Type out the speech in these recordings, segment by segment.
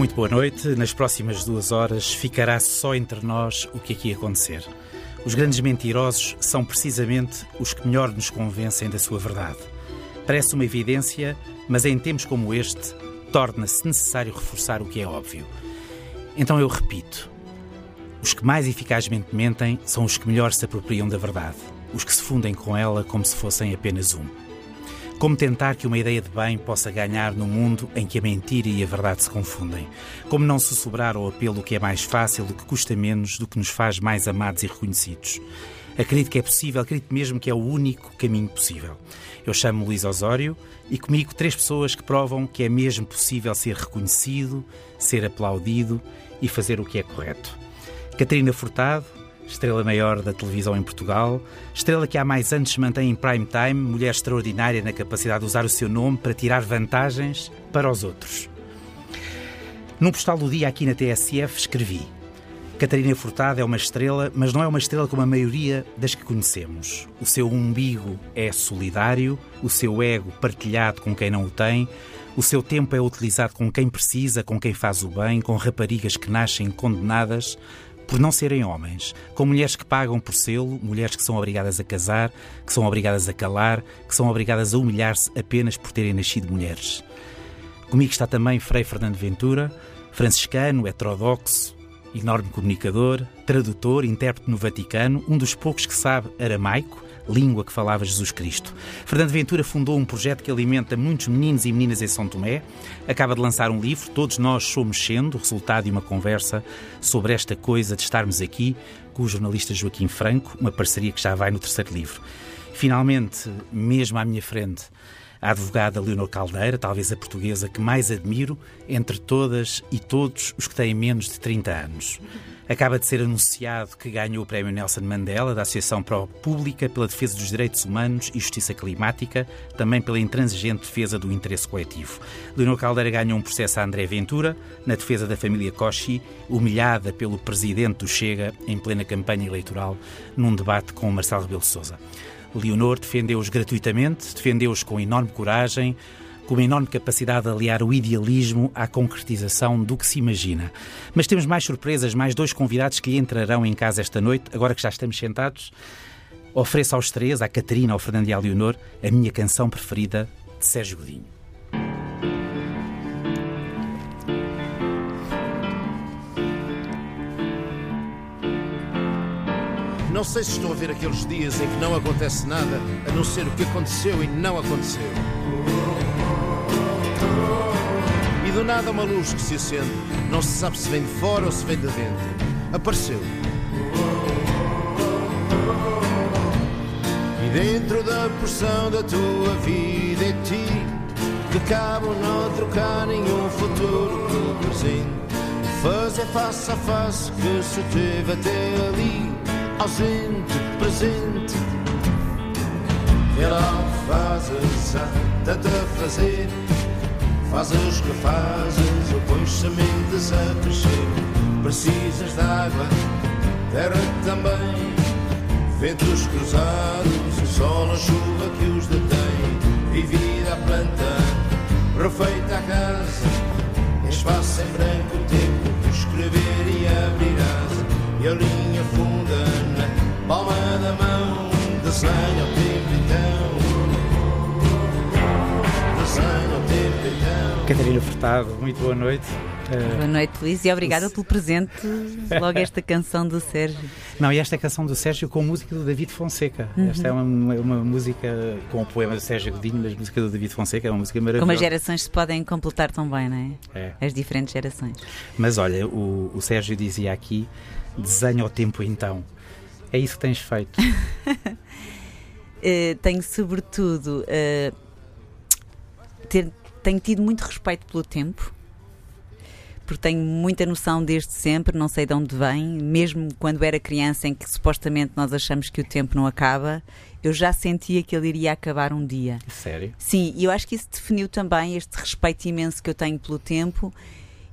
Muito boa noite. Nas próximas duas horas ficará só entre nós o que aqui acontecer. Os grandes mentirosos são precisamente os que melhor nos convencem da sua verdade. Parece uma evidência, mas em tempos como este, torna-se necessário reforçar o que é óbvio. Então eu repito: os que mais eficazmente mentem são os que melhor se apropriam da verdade, os que se fundem com ela como se fossem apenas um. Como tentar que uma ideia de bem possa ganhar no mundo em que a mentira e a verdade se confundem? Como não se sobrar ao apelo que é mais fácil, do que custa menos, do que nos faz mais amados e reconhecidos? Acredito que é possível, acredito mesmo que é o único caminho possível. Eu chamo Luís Osório e comigo três pessoas que provam que é mesmo possível ser reconhecido, ser aplaudido e fazer o que é correto. Catarina Furtado, estrela maior da televisão em Portugal, estrela que há mais anos mantém em prime time, mulher extraordinária na capacidade de usar o seu nome para tirar vantagens para os outros. Num postal do dia aqui na TSF escrevi Catarina Furtado é uma estrela, mas não é uma estrela como a maioria das que conhecemos. O seu umbigo é solidário, o seu ego partilhado com quem não o tem, o seu tempo é utilizado com quem precisa, com quem faz o bem, com raparigas que nascem condenadas por não serem homens, com mulheres que pagam por selo, mulheres que são obrigadas a casar, que são obrigadas a calar, que são obrigadas a humilhar-se apenas por terem nascido mulheres. Comigo está também Frei Fernando Ventura, franciscano, heterodoxo, enorme comunicador, tradutor, intérprete no Vaticano, um dos poucos que sabe aramaico, língua que falava Jesus Cristo. Fernando Ventura fundou um projeto que alimenta muitos meninos e meninas em São Tomé. Acaba de lançar um livro, Todos Nós Somos Sendo, resultado de uma conversa sobre esta coisa de estarmos aqui, com o jornalista Joaquim Franco, uma parceria que já vai no terceiro livro. Finalmente, mesmo à minha frente, a advogada Leonor Caldeira, talvez a portuguesa que mais admiro entre todas e todos os que têm menos de 30 anos. Acaba de ser anunciado que ganhou o Prémio Nelson Mandela da Associação Pro Pública pela defesa dos direitos humanos e justiça climática, também pela intransigente defesa do interesse coletivo. Leonor Caldeira ganhou um processo a André Ventura na defesa da família Kochi, humilhada pelo presidente do Chega em plena campanha eleitoral, num debate com Marcelo Rebelo Sousa. Leonor defendeu-os gratuitamente, defendeu-os com enorme coragem, com uma enorme capacidade de aliar o idealismo à concretização do que se imagina. Mas temos mais surpresas, mais dois convidados que entrarão em casa esta noite, agora que já estamos sentados. Ofereço aos três, à Catarina, ao Fernando e à Leonor, a minha canção preferida de Sérgio Godinho. Não sei se estou a ver aqueles dias em que não acontece nada, a não ser o que aconteceu e não aconteceu. E do nada uma luz que se acende, não se sabe se vem de fora ou se vem de dentro. Apareceu. E dentro da porção da tua vida é ti que cabe não trocar nenhum futuro pelo presente. Fazer face a face que se teve até ali, ausente, presente. Que fazes, há tanto a fazer. Fazes o que fazes, ou pões sementes a crescer. Precisas de água, terra também. Ventos cruzados, o sol na chuva que os detém. E vida a planta, refeita a casa. Espaço em branco, tempo escrever e abrir asa. E a linha palma da mão. Desenha o tempo então. Desenha o tempo então. Catarina Furtado, muito boa noite. Uh, Boa noite, Luís, e obrigada pelo presente. Logo esta canção do Sérgio. Não, e esta é a canção do Sérgio com música do David Fonseca. Esta é uma, uma, uma música com o poema do Sérgio Godinho, mas música do David Fonseca, é uma música maravilhosa. Como as gerações se podem completar tão bem, não é? É. As diferentes gerações. Mas olha, o, o Sérgio dizia aqui: desenha o tempo então. É isso que tens feito. Uh, tenho, sobretudo, uh, ter, tenho tido muito respeito pelo tempo, porque tenho muita noção desde sempre, não sei de onde vem, mesmo quando era criança, em que supostamente nós achamos que o tempo não acaba, eu já sentia que ele iria acabar um dia. Sério? Sim, e eu acho que isso definiu também este respeito imenso que eu tenho pelo tempo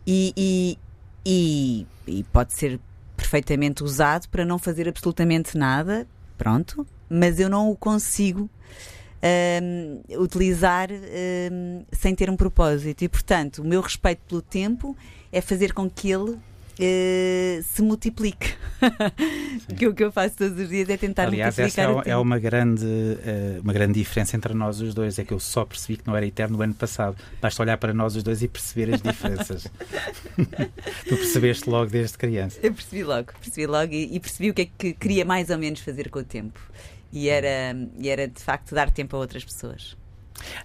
e, e, e, e pode ser perfeitamente usado para não fazer absolutamente nada, pronto, mas eu não o consigo um, utilizar um, sem ter um propósito. E, portanto, o meu respeito pelo tempo é fazer com que ele Uh, se multiplique. que o que eu faço todos os dias é tentar Aliás, multiplicar. Aliás, essa é, é, uma, grande, uh, uma grande diferença entre nós os dois. É que eu só percebi que não era eterno no ano passado. Basta olhar para nós os dois e perceber as diferenças. tu percebeste logo desde criança. Eu percebi logo, percebi logo e, e, percebi o que é que queria mais ou menos fazer com o tempo. E era, e era de facto dar tempo a outras pessoas.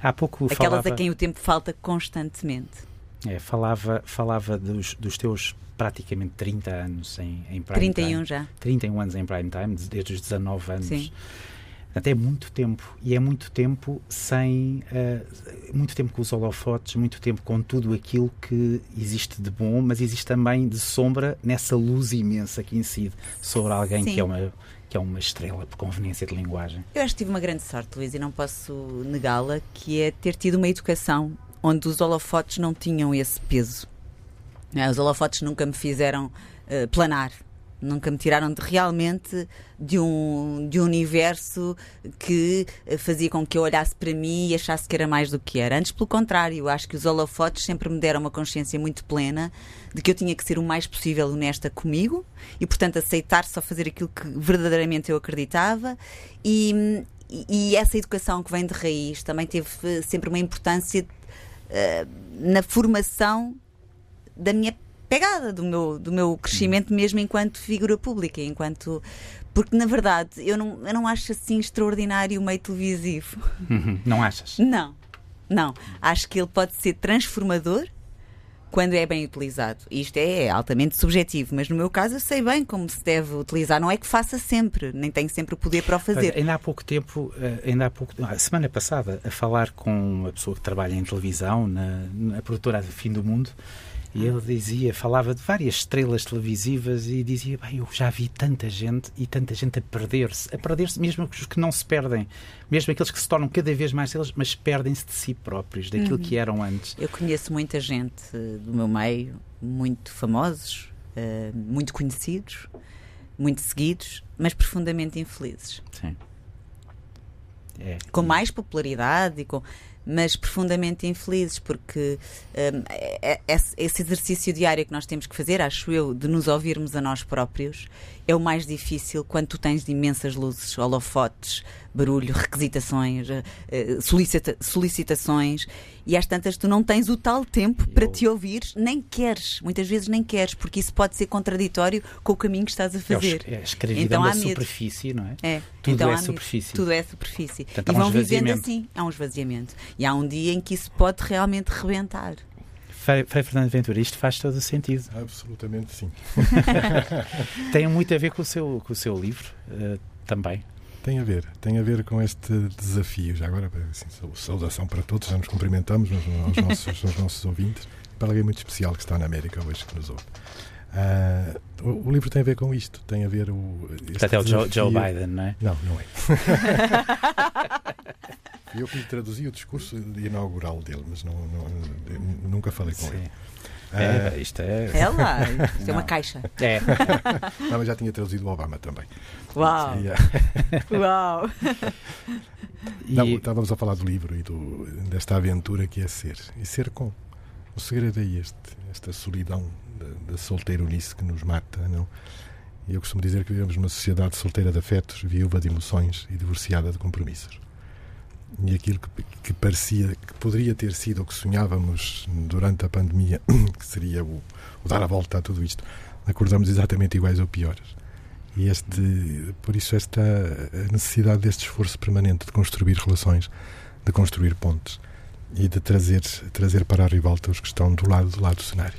Há pouco Aquelas falava... a quem o tempo falta constantemente. É, falava, falava dos, dos teus praticamente 30 anos em, em prime 31 time. já. 31 anos em prime time, desde os 19 anos. Sim. Portanto, é muito tempo. E é muito tempo sem. Uh, muito tempo com os holofotes, muito tempo com tudo aquilo que existe de bom, mas existe também de sombra nessa luz imensa que incide sobre alguém que é uma. Que é uma estrela por conveniência de linguagem. Eu acho que tive uma grande sorte, Luís, e não posso negá-la, que é ter tido uma educação onde os holofotes não tinham esse peso. É, os holofotes nunca me fizeram uh, planar, nunca me tiraram de, realmente de um, de um universo que uh, fazia com que eu olhasse para mim e achasse que era mais do que era. Antes, pelo contrário, eu acho que os holofotes sempre me deram uma consciência muito plena de que eu tinha que ser o mais possível honesta comigo e, portanto, aceitar só fazer aquilo que verdadeiramente eu acreditava e, e essa educação que vem de raiz também teve eh, sempre uma importância uh, na formação da minha pegada, do meu, do meu crescimento mesmo enquanto figura pública, enquanto porque na verdade eu não, eu não acho assim extraordinário o meio televisivo. Uhum. Não achas? Não, não. Acho que ele pode ser transformador quando é bem utilizado. Isto é altamente subjetivo, mas no meu caso eu sei bem como se deve utilizar. Não é que faça sempre, nem tenho sempre o poder para o fazer. Ainda há pouco tempo, eh, ainda há pouco, a semana passada, a falar com uma pessoa que trabalha em televisão, na, na produtora do Fim do Mundo, e ele dizia, falava de várias estrelas televisivas e dizia: Bem, eu já vi tanta gente e tanta gente a perder-se, a perder-se, mesmo os que não se perdem, mesmo aqueles que se tornam cada vez mais estrelas, mas perdem-se de si próprios, daquilo uhum. que eram antes. Eu conheço muita gente do meu meio, muito famosos, uh, muito conhecidos, muito seguidos, mas profundamente infelizes. Sim. É. Com mais popularidade e com mas profundamente infelizes, porque um, é, é, esse exercício diário que nós temos que fazer, acho eu, de nos ouvirmos a nós próprios, é o mais difícil quando tu tens de imensas luzes, holofotes, barulho, requisitações, eh, eh, solicita solicitações, e às tantas tu não tens o tal tempo para te ouvir, nem queres, muitas vezes nem queres, porque isso pode ser contraditório com o caminho que estás a fazer. É a escravidão então, da superfície, não é? É. Tudo então, é superfície. Tudo é superfície. Portanto, e vão um vivendo assim, há um esvaziamento. E há um dia em que isso pode realmente rebentar. Frei, Fernando Ventura, isto faz todo o sentido. Absolutamente sim. tem muito a ver com o seu, com o seu livro uh, também. Tem a ver, tem a ver com este desafio. Já agora, assim, saudação para todos, já nos cumprimentamos aos nossos, aos nossos ouvintes. Para alguém muito especial que está na América hoje que nos ouve. Uh, o, o, livro tem a ver com isto, tem a ver o. Até o Joe, Joe Biden, não é? Não, não é. eu que lhe traduzi o discurso inaugural dele, mas não, não nunca falei com Sim. ele. É, isto é. É lá, isto é uma caixa. É. Não, mas já tinha traduzido o Obama também. Uau! Uau! Não, estávamos a falar do livro e do, desta aventura que é ser. E ser com. O segredo é este, esta solidão da, da solteironice que nos mata, não? E eu costumo dizer que vivemos numa sociedade solteira de afetos, viúva de emoções e divorciada de compromissos e aquilo que, que, parecia que poderia ter sido o que sonhávamos durante a pandemia, que seria o, o, dar a volta a tudo isto, acordamos exatamente iguais ou piores. E este, por isso esta necessidade deste esforço permanente de construir relações, de construir pontes e de trazer trazer para a ribalta os que estão do lado do lado do cenário.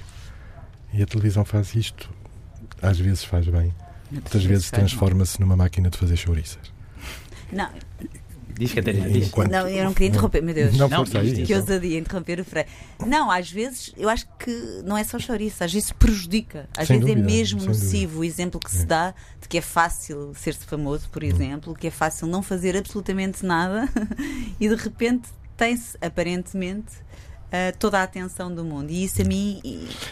E a televisão faz isto, às vezes faz bem, muitas vezes transforma-se numa máquina de fazer chouriças. Não, Diz, Catarina, diz. Enquanto... Não, eu não queria interromper, meu Deus. Não, não aí, que ousadia interromper o Frei. Não, às vezes, eu acho que não é só chouriço, às vezes prejudica. Às sem vezes é dúvida, é mesmo nocivo dúvida. o exemplo que se é. dá de que é fácil ser-se famoso, por hum. exemplo, que é fácil não fazer absolutamente nada e de repente tem-se, aparentemente, uh, toda a atenção do mundo. E isso a mim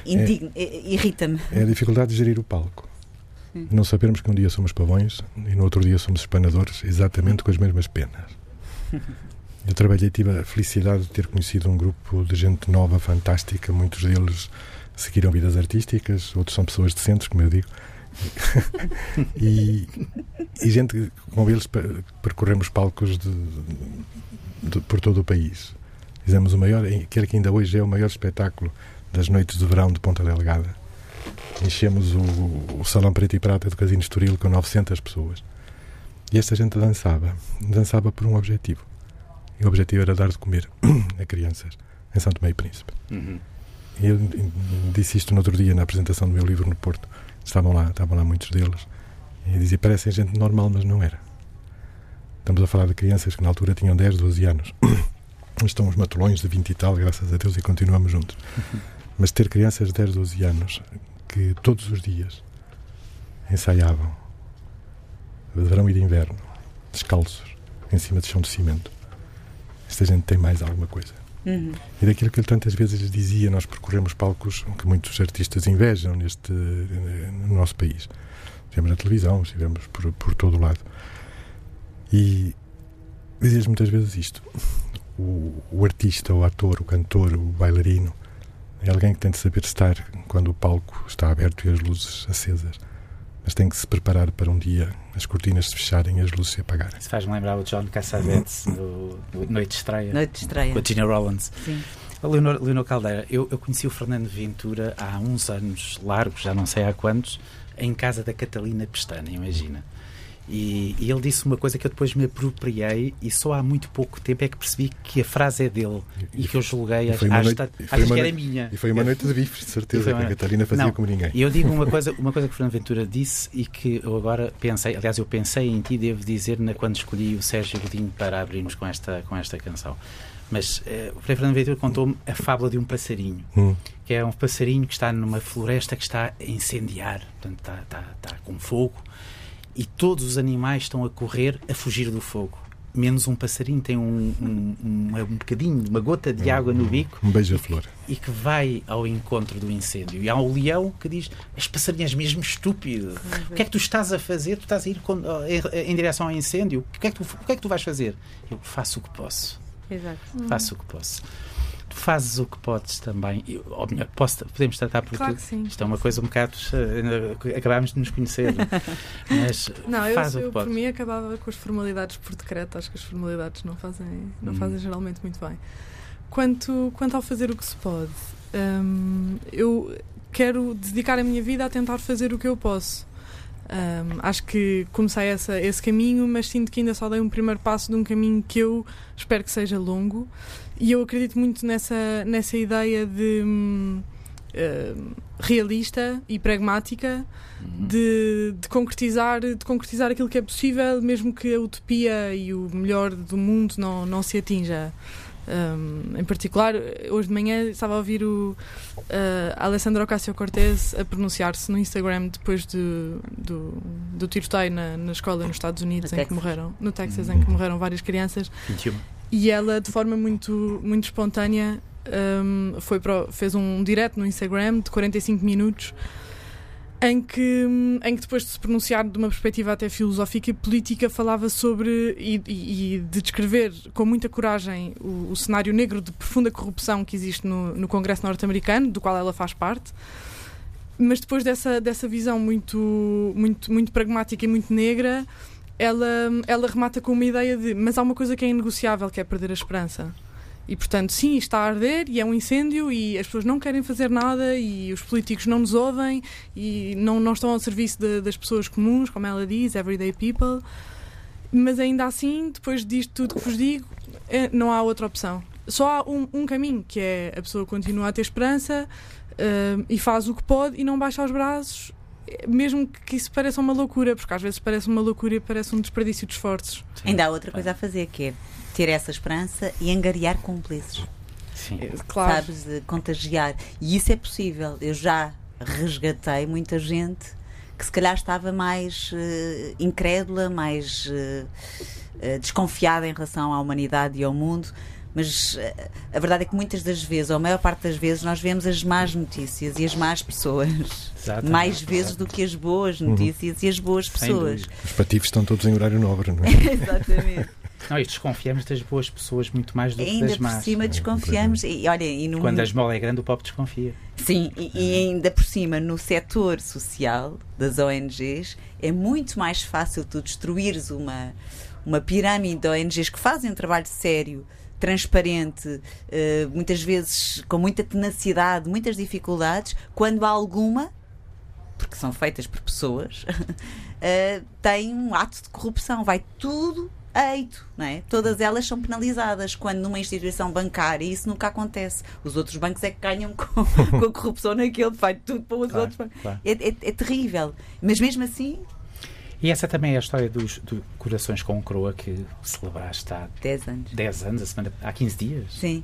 é, irrita-me. É a dificuldade de gerir o palco. Não sabermos que um dia somos pavões e no outro dia somos espanadores, exatamente com as mesmas penas. Eu trabalhei, tive a felicidade de ter conhecido um grupo de gente nova, fantástica. Muitos deles seguiram vidas artísticas, outros são pessoas decentes, como eu digo. e, e, gente com eles percorremos palcos de, de, por todo o país. Fizemos o maior, aquele que ainda hoje é o maior espetáculo das noites de verão de Ponta Delgada. Enchemos o, o Salão Preto e Prata do Casino Estoril com 900 pessoas. E esta gente dançava. Dançava por um objetivo. E o objetivo era dar de comer a crianças em São Tomé e Príncipe. Uhum. E eu disse isto no outro dia na apresentação do meu livro no Porto. Estavam lá, estavam lá muitos deles. E dizia, parecem gente normal, mas não era. Estamos a falar de crianças que na altura tinham 10, 12 anos. Estão os matulões de 20 e tal, graças a Deus, e continuamos juntos. Uhum. Mas ter crianças de 10, 12 anos que todos os dias ensaiavam, de verão e de inverno, descalços, em cima de chão de cimento. Esta gente tem mais alguma coisa. Uhum. E daquilo que ele tantas vezes dizia, nós percorremos palcos que muitos artistas invejam neste, no nosso país. Estivemos na televisão, estivemos por, por todo o lado. E dizia muitas vezes isto: o, o artista, o ator, o cantor, o bailarino, é alguém que tem de saber estar quando o palco está aberto e as luzes acesas. Mas tem que se preparar para um dia as cortinas se fecharem e as luzes se apagarem. Isso faz-me lembrar o John Cassavetes do, Noite de Estreia. Noite de Estreia. Com a Gina Rollins. Sim. Leonor, Leonor Caldeira, eu, eu conheci o Fernando Ventura há uns anos largos, já não sei há quantos, em casa da Catalina Pestana, imagina. E, e, ele disse uma coisa que eu depois me apropriei e só há muito pouco tempo é que percebi que a frase é dele e, e que eu julguei, acho, noite, que era minha. E foi uma noite de bifes, de certeza, que a Catarina fazia não, como ninguém. E eu digo uma coisa, uma coisa que o Fernando Ventura disse e que eu agora pensei, aliás, eu pensei em ti, devo dizer, na, quando escolhi o Sérgio Godinho para abrirmos com esta, com esta canção. Mas uh, o Fernando Ventura contou-me a fábula de um passarinho, hum. que é um passarinho que está numa floresta que está a incendiar, portanto, está, está, está com fogo e todos os animais estão a correr a fugir do fogo. Menos um passarinho tem um, um, um, um bocadinho, uma gota de água no bico. Um beija-flor. E que vai ao encontro do incêndio. E há um leão que diz: As passarinhas mesmo estúpido. O que é que tu estás a fazer? Tu estás a ir em, em direção ao incêndio. O que, é que tu, o que é que tu vais fazer? Eu faço o que posso. Exato. Faço o que posso tu fazes o que podes também. Ou melhor, posso, podemos tratar por claro tudo. sim. Isto é uma coisa um bocado. Uh, acabámos de nos conhecer. mas não, faz eu, o que eu podes. por mim acabava com as formalidades por decreto. Acho que as formalidades não fazem, não hum. fazem geralmente muito bem. Quanto, quanto ao fazer o que se pode, hum, eu quero dedicar a minha vida a tentar fazer o que eu posso. Um, acho que comecei essa, esse caminho, mas sinto que ainda só dei um primeiro passo de um caminho que eu espero que seja longo. E eu acredito muito nessa, nessa ideia de uh, realista e pragmática uhum. de, de, concretizar, de concretizar aquilo que é possível, mesmo que a utopia e o melhor do mundo não, não se atinja. Um, em particular, hoje de manhã estava a ouvir o uh, Alessandro Ocasio-Cortez a pronunciar-se no Instagram depois de, do, do tiroteio na, na escola nos Estados Unidos, no em Texas. que morreram, no Texas, em que morreram várias crianças. 21. E ela, de forma muito, muito espontânea, um, foi para, fez um direct no Instagram de 45 minutos em que, em que depois de se pronunciar de uma perspectiva até filosófica e política falava sobre e, e, de descrever com muita coragem o, o, cenário negro de profunda corrupção que existe no, no Congresso norte-americano, do qual ela faz parte. Mas depois dessa, dessa visão muito, muito, muito pragmática e muito negra, ela, ela remata com uma ideia de mas há uma coisa que é inegociável, que é perder a esperança. E portanto, sim, está a arder e é um incêndio e as pessoas não querem fazer nada e os políticos não nos ouvem e não, não estão ao serviço de, das pessoas comuns, como ela diz, everyday people. Mas ainda assim, depois disto tudo que vos digo, é, não há outra opção. Só há um, um, caminho, que é a pessoa continua a ter esperança uh, e faz o que pode e não baixa os braços, mesmo que isso pareça uma loucura, porque às vezes parece uma loucura e parece um desperdício de esforços. Sim. Ainda há outra coisa a fazer, que é ter essa esperança e angariar cúmplices. Sim. É, claro. Sabes, de contagiar. E isso é possível. Eu já resgatei muita gente que se calhar estava mais uh, incrédula, mais uh, uh, desconfiada em relação à humanidade e ao mundo. Mas a verdade é que muitas das vezes, ou a maior parte das vezes, nós vemos as más notícias e as más pessoas. Exatamente. Mais vezes do que as boas uhum. notícias uhum. e as boas pessoas. Os patifes estão todos em horário nobre, não é? Exatamente. Não, e desconfiamos das boas pessoas muito mais do que ainda das por más. cima desconfiamos. E, olha, e no, Quando a esmola é grande, o povo desconfia. Sim, e, e ainda por cima, no setor social das ONGs, é muito mais fácil tu destruires uma, uma pirâmide de ONGs que fazem um trabalho sério, transparente, eh, muitas vezes com muita tenacidade, muitas dificuldades, quando há alguma, porque são feitas por pessoas, eh, tem um ato de corrupção. Vai tudo a eito, não é? Todas elas são penalizadas, quando numa instituição bancária isso nunca acontece. Os outros bancos é que ganham com, com a corrupção naquele, vai tudo para os Claro, outros bancos. claro. É, é- é terrível. Mas mesmo assim, E essa também é a história dos do Corações com Croa que celebraste há 10 anos. 10 anos, a semana, há 15 dias. Sim.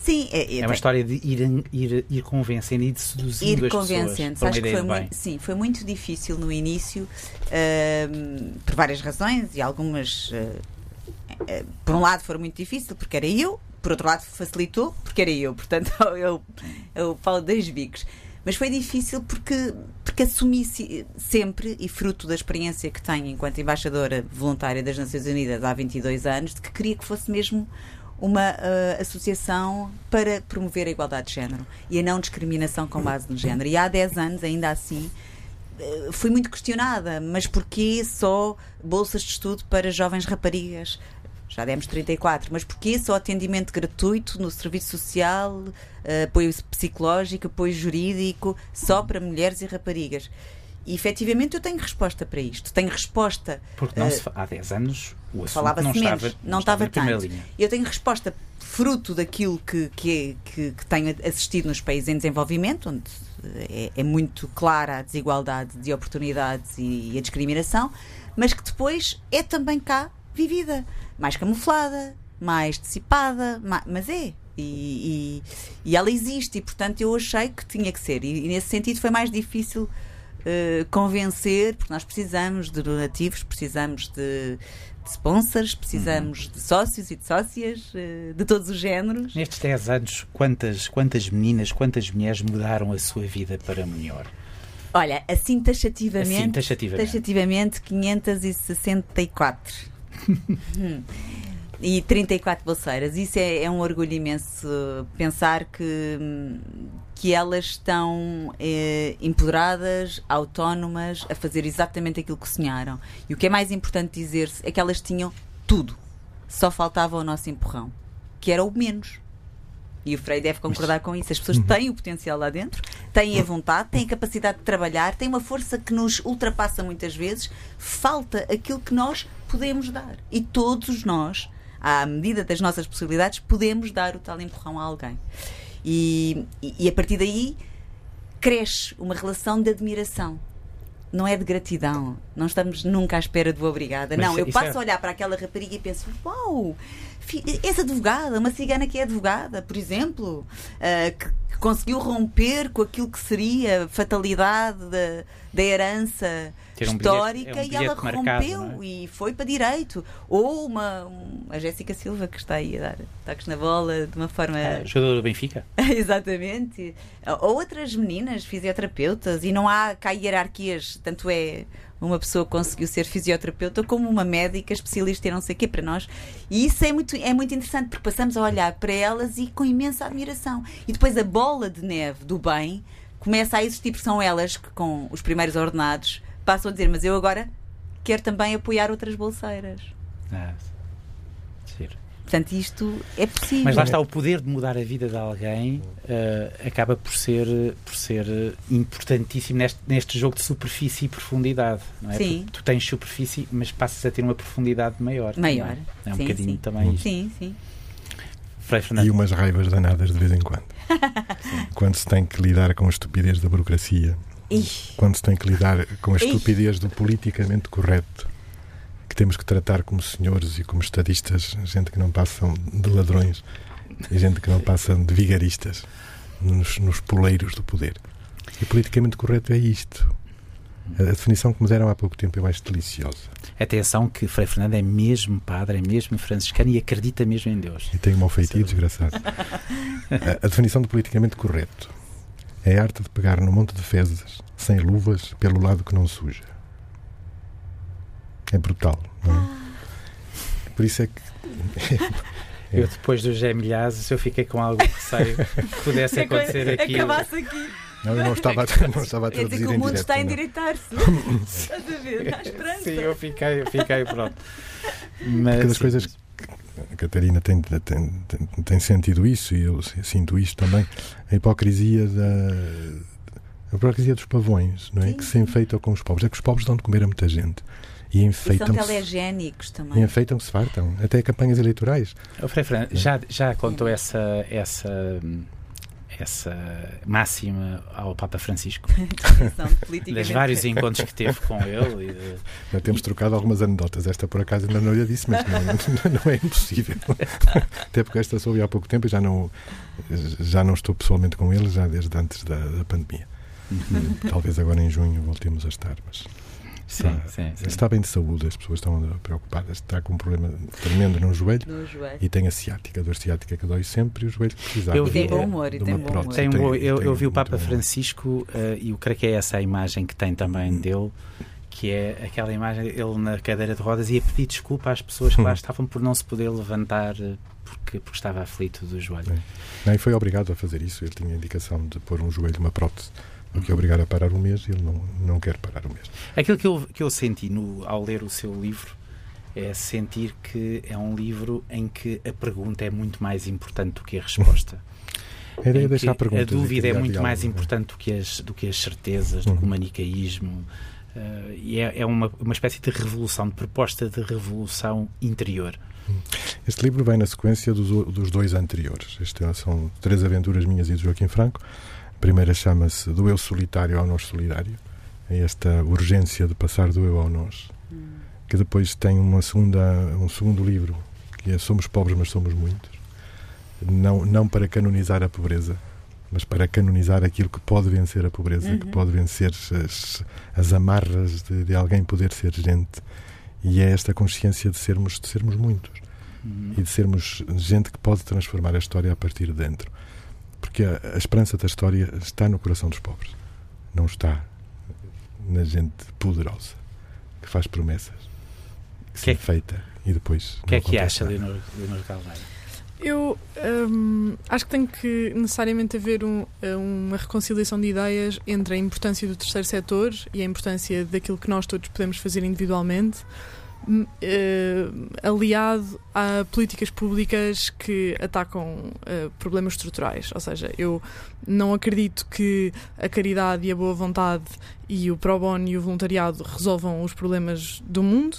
Sim, é, É uma história de ir, ir, ir convencendo e de seduzindo ir as convencendo. pessoas Acho que foi muito, sim, foi muito difícil no início, ahm, por várias razões e algumas. ah, ah, por um lado, foi muito difícil porque era eu, por outro lado, facilitou porque era eu. Portanto, eu, eu falo dois bicos. Mas foi difícil porque, porque assumi se- sempre, e fruto da experiência que tenho enquanto embaixadora voluntária das Nações Unidas há 22 anos, de que queria que fosse mesmo uma ah, associação para promover a igualdade de género e a não discriminação com base no género. E há 10 anos, ainda assim, eh, fui muito questionada, mas porquê só bolsas de estudo para jovens raparigas? Já demos 34, mas porquê só atendimento gratuito no serviço social, eh, apoio psicológico, apoio jurídico, só para mulheres e raparigas? E efetivamente eu tenho resposta para isto. Tenho resposta Porque não eh, se há 10 anos o assunto falava-se não menos, estava, não estava na primeira tanto. Eu tenho resposta fruto daquilo que, que, é- que, que tenho assistido nos países em desenvolvimento, onde é, é muito clara a desigualdade de oportunidades e, a discriminação, mas que depois é também cá vivida, mais camuflada, mais dissipada, ma- mas é. E, e- e ela existe, e portanto eu achei que tinha que ser. E, e nesse sentido foi mais difícil eh, convencer, porque nós precisamos de donativos, precisamos de, de sponsors, precisamos de sócios e de sócias eh, de todos os géneros. Nestes 10 anos, quantas, quantas meninas, quantas mulheres mudaram a sua vida para melhor? Olha, assim taxativamente, Assim, taxativamente. taxativamente 564. E 34 bolseiras. Isso é, é um orgulho imenso pensar que, que elas estão eh, empoderadas, autónomas, a fazer exatamente aquilo que sonharam. E o que é mais importante dizer-se é que elas tinham tudo. Só faltava o nosso empurrão, que era o menos. E o Frei deve concordar com isso. As pessoas têm o potencial lá dentro, têm a vontade, têm a capacidade de trabalhar, têm uma força que nos ultrapassa muitas vezes. Falta aquilo que nós podemos dar. E todos nós, à medida das nossas possibilidades, podemos dar o tal empurrão a alguém. E, e- a partir daí cresce uma relação de admiração. Não é de gratidão. Não estamos nunca à espera do obrigada. Mas não, isso- eu isso passo é- a olhar para aquela rapariga e penso: Uau, fi- és advogada, uma cigana que é advogada, por exemplo, ah, que, que conseguiu romper com aquilo que seria a fatalidade da, da herança um bilhete- histórica é um e ela bilhete marcado, rompeu não é? e foi para direito. Ou uma, um- a Jéssica Silva que está aí a dar toques na bola de uma forma. Ah, jogador do Benfica? Exatamente. Ou outras meninas, fisioterapeutas, e não há cá hierarquias, tanto é uma pessoa conseguiu ser fisioterapeuta como uma médica especialista em não sei o quê para nós. E isso é muito, é muito interessante porque passamos a olhar para elas e com imensa admiração. E depois a bola de neve do bem começa a existir, porque são elas que, com os primeiros ordenados, passam a dizer: Mas eu agora quero também apoiar outras bolseiras. Giro. Portanto, isto é possível. Mas lá está, o poder de mudar a vida de alguém eh, acaba por ser, por ser eh, importantíssimo neste, neste jogo de superfície e profundidade. Não é? Sim. Tu, tu tens superfície, mas passas a ter uma profundidade maior. Maior. também. É um Sim, bocadinho sim. também isto. Sim, sim. E umas raivas danadas de vez em quando. quando se tem que lidar com a estupidez da burocracia, Ixi. quando se tem que lidar com a estupidez do politicamente correto, temos que tratar como senhores e como estadistas, gente que não passam de ladrões e gente que não passam de vigaristas nos, nos poleiros do poder. E politicamente correto é isto. A definição que me deram há pouco tempo eu acho deliciosa. Atenção que Frei Fernando é mesmo padre, é mesmo franciscano e acredita mesmo em Deus. E tem um mau feitio desgraçado. A, a definição de politicamente correto é a arte de pegar no monte de fezes, sem luvas, pelo lado que não suja. É brutal, é? Por isso é que. Eu depois dos gemilhazes eu fiquei com algum receio que pudesse acontecer aqui. Acabasse aqui. Não, eu não estava, não estava a traduzir é dizer que o mundo direto, está a endireitar-se. Estás a ver? Há esperança. Sim, eu fiquei, eu fiquei pronto. Mas, Porque das coisas que a Catarina tem, tem, tem, tem sentido isso e eu sinto isto também, a hipocrisia da a hipocrisia dos pavões, não é? Sim, que se enfeitam com os pobres. É que os pobres dão de comer a muita gente e E são telegénicos e também. enfeitam se fartam, até campanhas eleitorais. Ó, Frei Fran, já, já contou essa, essa, essa máxima ao Papa Francisco? Das vários encontros que teve com ele. E de- Já temos trocado algumas anedotas. Esta, por acaso, ainda não lhe disse, mas não, não é impossível. Até porque esta soube há pouco tempo e já não, já não estou pessoalmente com ele, já desde antes da, da pandemia. Talvez agora em junho voltemos a estar, mas Sim, está, sim, sim. está bem de saúde, as pessoas estão preocupadas. Está com um problema tremendo no joelho no joelho. e tem a ciática, a dor ciática que dói sempre e o joelho que precisava. Eu vi- tem bom humor, e de tem uma bom prótese. humor. Tem Tem- eu, tem eu vi o Papa. Francisco eh, e eu creio que é essa a imagem que tem também dele, que é aquela imagem ele na cadeira de rodas e a pedir desculpa às pessoas que lá estavam por não se poder levantar eh, porque, porque estava aflito do joelho. É. E foi obrigado a fazer isso. Ele tinha a indicação de pôr um joelho, uma prótese, o que obrigar a parar um mês e ele não, não quer parar um mês. Aquilo que eu, que eu senti no, ao ler o seu livro é sentir que é um livro em que a pergunta é muito mais importante do que a resposta. A ideia é deixar a dúvida é muito diálogo, mais é? importante do que as, do que as certezas, do que o Uhum. manicaísmo. eh, e é, é uma, uma espécie de revolução, de proposta de revolução interior. Este livro vem na sequência dos, dos dois anteriores. Este é- são três aventuras minhas e do Joaquim Franco. A primeira chama-se Do Eu Solitário ao Nós Solidário. É esta urgência de passar do eu ao nós. Que depois tem uma segunda, um segundo livro, que é Somos Pobres, mas Somos Muitos. Não, não para canonizar a pobreza, mas para canonizar aquilo que pode vencer a pobreza, que Uhum. pode vencer as, as amarras de, de alguém poder ser gente. E é esta consciência de sermos, de sermos muitos Hum, e de sermos gente que pode transformar a história a partir de dentro. Porque a, a esperança da história está no coração dos pobres, não está na gente poderosa que faz promessas, que se Que é- feita e depois. O que é que acontece acha. Leonor, Leonor Caldeira? Eu hum, acho que tem que necessariamente haver um- uma reconciliação de ideias entre a importância do terceiro setor e a importância daquilo que nós todos podemos fazer individualmente, eh, aliado a políticas públicas que atacam eh, problemas estruturais. Ou seja, eu não acredito que a caridade e a boa vontade e o pro bono e o voluntariado resolvam os problemas do mundo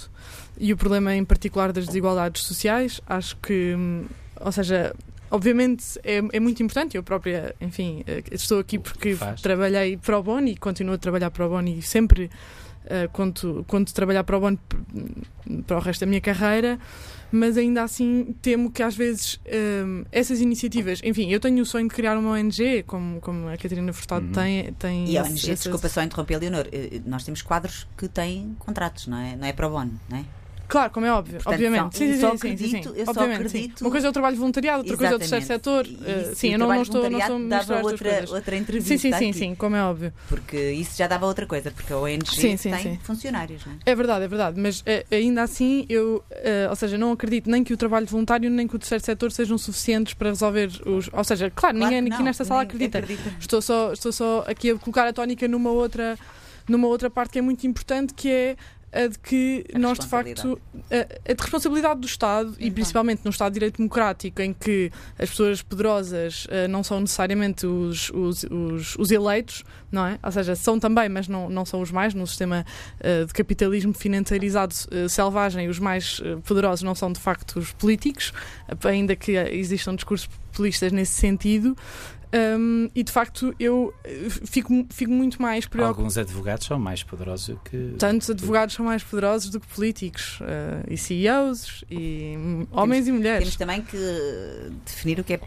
e o problema em particular das desigualdades sociais. Acho que, hum, ou seja, obviamente é, é muito importante. Eu própria, enfim, eh, estou aqui porque Faz. trabalhei pro bono e continuo a trabalhar pro bono e sempre eh, conto, conto trabalhar pro bono p- para o resto da minha carreira. Mas ainda assim temo que às vezes hum, essas iniciativas, enfim, eu tenho o sonho de criar uma ONG, como, como a Catarina Furtado Uhum. tem, tem E a ONG, esse- desculpa só interromper, Leonor, eh, nós temos quadros que têm contratos, não é? Não é pro bono, não é? Claro, como é óbvio, Portanto, obviamente. só- Sim, sim, só sim, sim, sim, acredito- eu só obviamente, sim. acredito- Uma coisa é o trabalho voluntariado, outra coisa é o terceiro setor. E isso, sim, eu não, não estou, não estou a dava outra, outra Sim, entrevista sim, sim, aqui, sim, como é óbvio. Porque isso já dava outra coisa, porque a ONG Sim, sim, tem sim. funcionários, não é? É verdade, é verdade, mas eh, ainda assim eu, eh, ou seja, não acredito nem que o trabalho voluntário nem que o terceiro setor sejam suficientes para resolver os. Ou seja, claro, Claro ninguém aqui nesta sala ninguém acredita. Estou só, estou só aqui a colocar a tónica numa outra, numa outra parte que é muito importante, que é a de que A nós de facto a, a de responsabilidade do Estado e Então. principalmente no Estado de Direito Democrático em que as pessoas poderosas eh, não são necessariamente os, os, os, os eleitos, não é? Ou seja, são também, mas não, não são os mais. No sistema eh, de capitalismo financiarizado eh, selvagem, os mais poderosos não são de facto os políticos, ainda que existam discursos populistas nesse sentido. Um, e de facto eu eh, fico, fico muito mais preocupada. Alguns advogados são mais poderosos que. Tantos advogados são mais poderosos do que políticos, eh, e CEOs, e hum, homens e mulheres. Temos também que definir o que é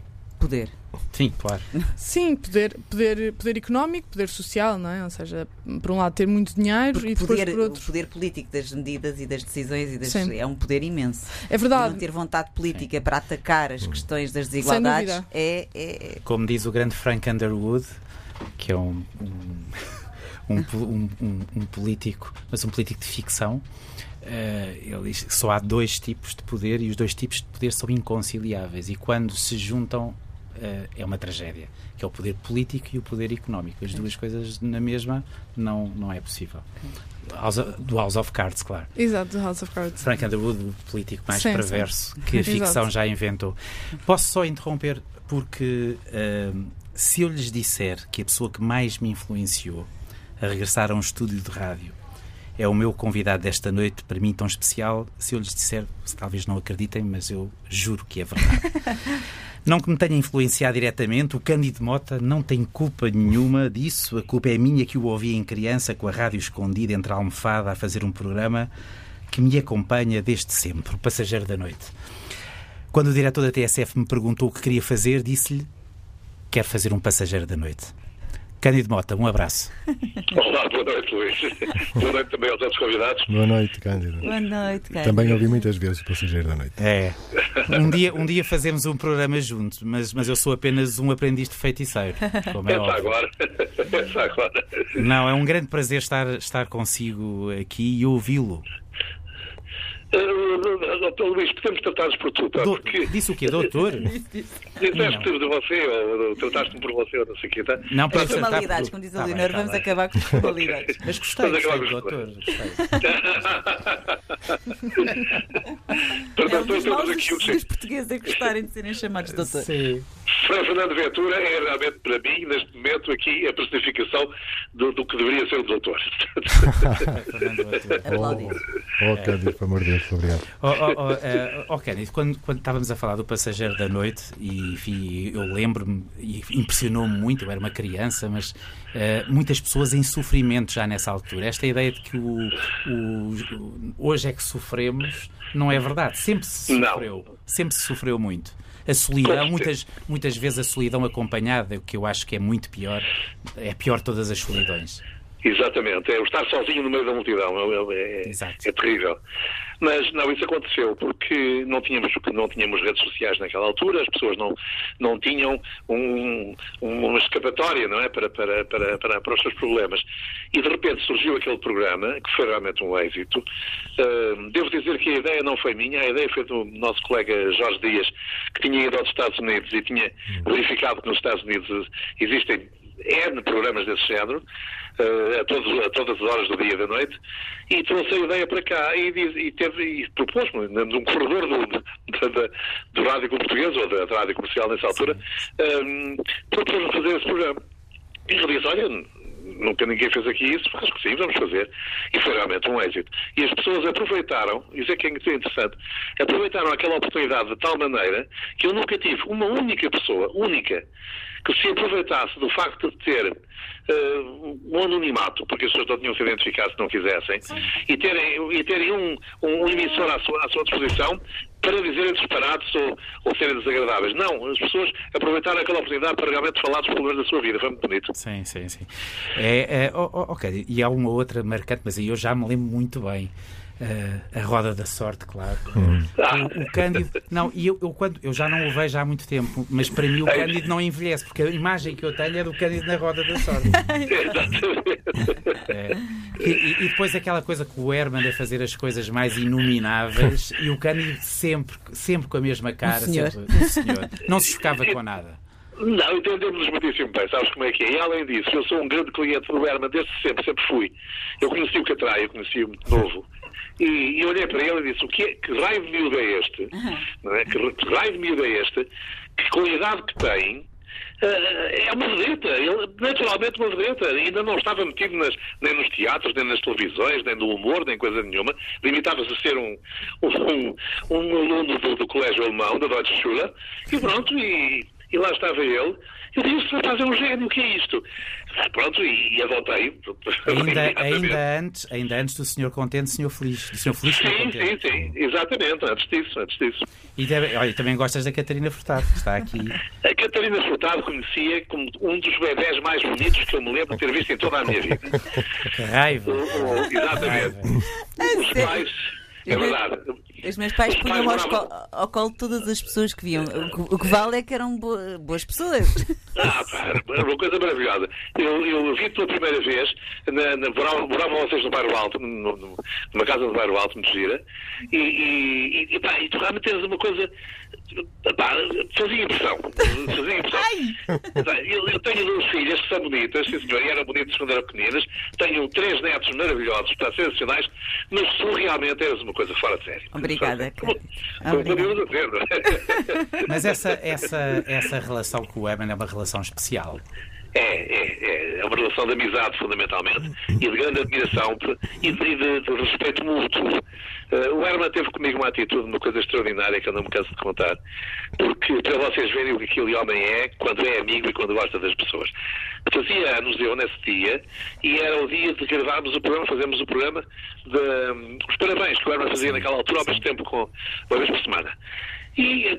poder. Sim, claro. Sim, poder, poder, poder económico, poder social, não é? Ou seja, por um lado ter muito dinheiro Porque e depois poder, por outro. o poder político das medidas e das decisões e das- Sim. é um poder imenso. É E verdade. não ter vontade política para atacar as questões das desigualdades dúvida. é, é- Como diz o grande Frank Underwood, que é um, um, um, um- um- um político, mas um político de ficção, ele diz que só há dois tipos de poder e os dois tipos de poder são inconciliáveis e quando se juntam é uma tragédia, que é o poder político e o poder económico. As duas coisas na mesma não, não é possível. House of, do House of Cards, claro. Exato, do House of Cards. Frank Underwood, o político mais sim, perverso sim. que a ficção já inventou. Posso só interromper porque uh, se eu lhes disser que a pessoa que mais me influenciou a regressar a um estúdio de rádio é o meu convidado desta noite, para mim tão especial, se eu lhes disser, talvez não acreditem, mas eu juro que é verdade. Não que me tenha influenciado diretamente, o Cândido Mota não tem culpa nenhuma disso. A culpa é minha que o ouvi em criança com a rádio escondida entre a almofada a fazer um programa que me acompanha desde sempre, o Passageiro da Noite. Quando o diretor da TSF me perguntou o que queria fazer, disse-lhe: Quero fazer um Passageiro da Noite. Cândido Mota, um abraço. Olá, boa noite, Luís. boa noite também aos outros convidados. Boa noite, Cândido. Boa noite, Cândido. Também ouvi muitas vezes o Passageiro da Noite. É. Um dia, um dia fazemos um programa juntos, mas, mas eu sou apenas um aprendiz de feiticeiro. Como é Pensa agora. Pensa agora. Não, é um grande prazer estar, estar consigo aqui e ouvi-lo. Doutor Luís, podemos tratar-nos por tu, tá? Do, porque... Disse o quê, doutor? Disseste de você, ou trataste-me por você, ou não sei o quê, tá? Não, para formalidades, como diz a tá Leonor, tá vamos bem. acabar com as formalidades. Mas gostei, gostei do doutor. Portanto, é um temos aqui o Os portugueses a gostarem de serem chamados doutor. Sim. Fran Fernando Ventura é realmente, para mim, neste momento, aqui, a personificação do, do que deveria ser o doutor. Aplaudido. Oh, oh Cândido, pelo amor de Deus, obrigado. Oh, oh, oh, uh, oh Kenneth, quando, quando estávamos a falar do Passageiro da Noite, e enfim, eu lembro-me, e impressionou-me muito, eu era uma criança, mas uh, muitas pessoas em sofrimento já nessa altura. Esta ideia de que o, o, hoje é que sofremos não é verdade. Sempre se sofreu, não. sempre se sofreu muito. A solidão, muitas, muitas vezes a solidão acompanhada, o que eu acho que é muito pior, é pior todas as solidões. Exatamente, é o estar sozinho no meio da multidão, é, é, é, terrível. Mas não, isso aconteceu porque não tínhamos, não tínhamos redes sociais naquela altura, as pessoas não, não tinham um, uma escapatória não é? para, para, para, para, para os seus problemas. E de repente surgiu aquele programa, que foi realmente um êxito. Uh, devo dizer que a ideia não foi minha, a ideia foi do nosso colega Jorge Dias, que tinha ido aos Estados Unidos e tinha verificado que nos Estados Unidos existem N programas desse género, uh, a, todos, a, todas as horas do dia e da noite, e trouxe a ideia para cá e, e, teve, e propôs-me, num corredor do, do, do, Rádio Português, ou da, da Rádio Comercial nessa altura, um, propôs-me fazer esse programa. E ele disse, olha, nunca ninguém fez aqui isso, que sim, vamos fazer. E foi realmente um êxito. E as pessoas aproveitaram, isso é que é interessante, aproveitaram aquela oportunidade de tal maneira que eu nunca tive uma única pessoa, única, que se aproveitasse do facto de ter uh, um anonimato, porque as pessoas não tinham se identificado se não quisessem, e terem, e terem um, um emissor à sua, à sua disposição para dizerem disparados ou, ou serem desagradáveis. Não, as pessoas aproveitaram aquela oportunidade para realmente falar dos problemas da sua vida. Foi muito bonito. Sim, sim, sim. É, é, oh, oh, ok, e há uma outra marcante, mas aí eu já me lembro muito bem. Uh, a roda da sorte, claro. Hum. O, o, Cândido, não, e eu, eu, quando, eu já não o vejo há muito tempo, mas para mim o Cândido não envelhece, porque a imagem que eu tenho é do Cândido na roda da sorte. é. e, e, depois aquela coisa que o Herman é fazer as coisas mais inomináveis e o Cândido sempre, sempre com a mesma cara, o senhor. Sempre, o senhor. não se chocava com nada. Não, entendemos muitíssimo bem, sabes como é que é. E além disso, eu sou um grande cliente do Herman desde sempre, sempre fui. Eu conheci o Catrai, eu conheci-o muito novo. E, e, olhei para ele e disse: o que, é, que raio de miúdo é este? Não é? que, que raio de miúdo é este? Que com a idade que tem, uh, é uma vedeta. Naturalmente, uma vedeta. Ainda não estava metido nas, nem nos teatros, nem nas televisões, nem no humor, nem coisa nenhuma. Limitava-se a ser um, um, um aluno do, do colégio alemão, da Deutsche Schule, e pronto, e, e lá estava ele. Eu disse, rapaz, é um gênio, o que é isto? Ah, pronto, e, e adotei. Ainda, ainda, antes, ainda antes do senhor contente, senhor feliz. Do senhor feliz, sim, sim, sim, exatamente, antes disso, antes disso. E deve, olha, também gostas da Catarina Furtado, que está aqui. A Catarina Furtado conhecia como um dos bebés mais bonitos que eu me lembro de ter visto em toda a minha vida. Que raiva. O, o, exatamente. Raiva. Os pais É verdade. Os meus pais punham ao, colo, ao colo todas as pessoas que viam. O, que vale é que eram boas pessoas. Ah, pá, era uma coisa maravilhosa. Eu, eu vi pela primeira vez, na, na, moravam vocês no Bairro Alto, numa casa do Bairro Alto, muito gira, e, e, e, pá, e tu realmente tens uma coisa. Pá, fazia impressão. Fazia impressão. Eu, eu, tenho duas filhas que são bonitas, sim senhor, e eram bonitas quando eram pequeninas. Tenho três netos maravilhosos, está sensacionais, mas tu realmente és uma coisa fora de série. Obrigada. Como, como dizer, é? Mas essa, essa, essa relação com o Evan é uma relação especial. É, é, é uma relação de amizade, fundamentalmente, e de grande admiração e de, de, de respeito mútuo. Uh, o Herman teve comigo uma atitude, uma coisa extraordinária que eu não me canso de contar, porque para vocês verem o que aquele homem é quando é amigo e quando gosta das pessoas. Fazia anos eu nesse dia e era o dia de gravarmos o programa, fazemos o programa de um, os parabéns que o Herman fazia naquela altura, ao mesmo tempo com uma vez por semana. E,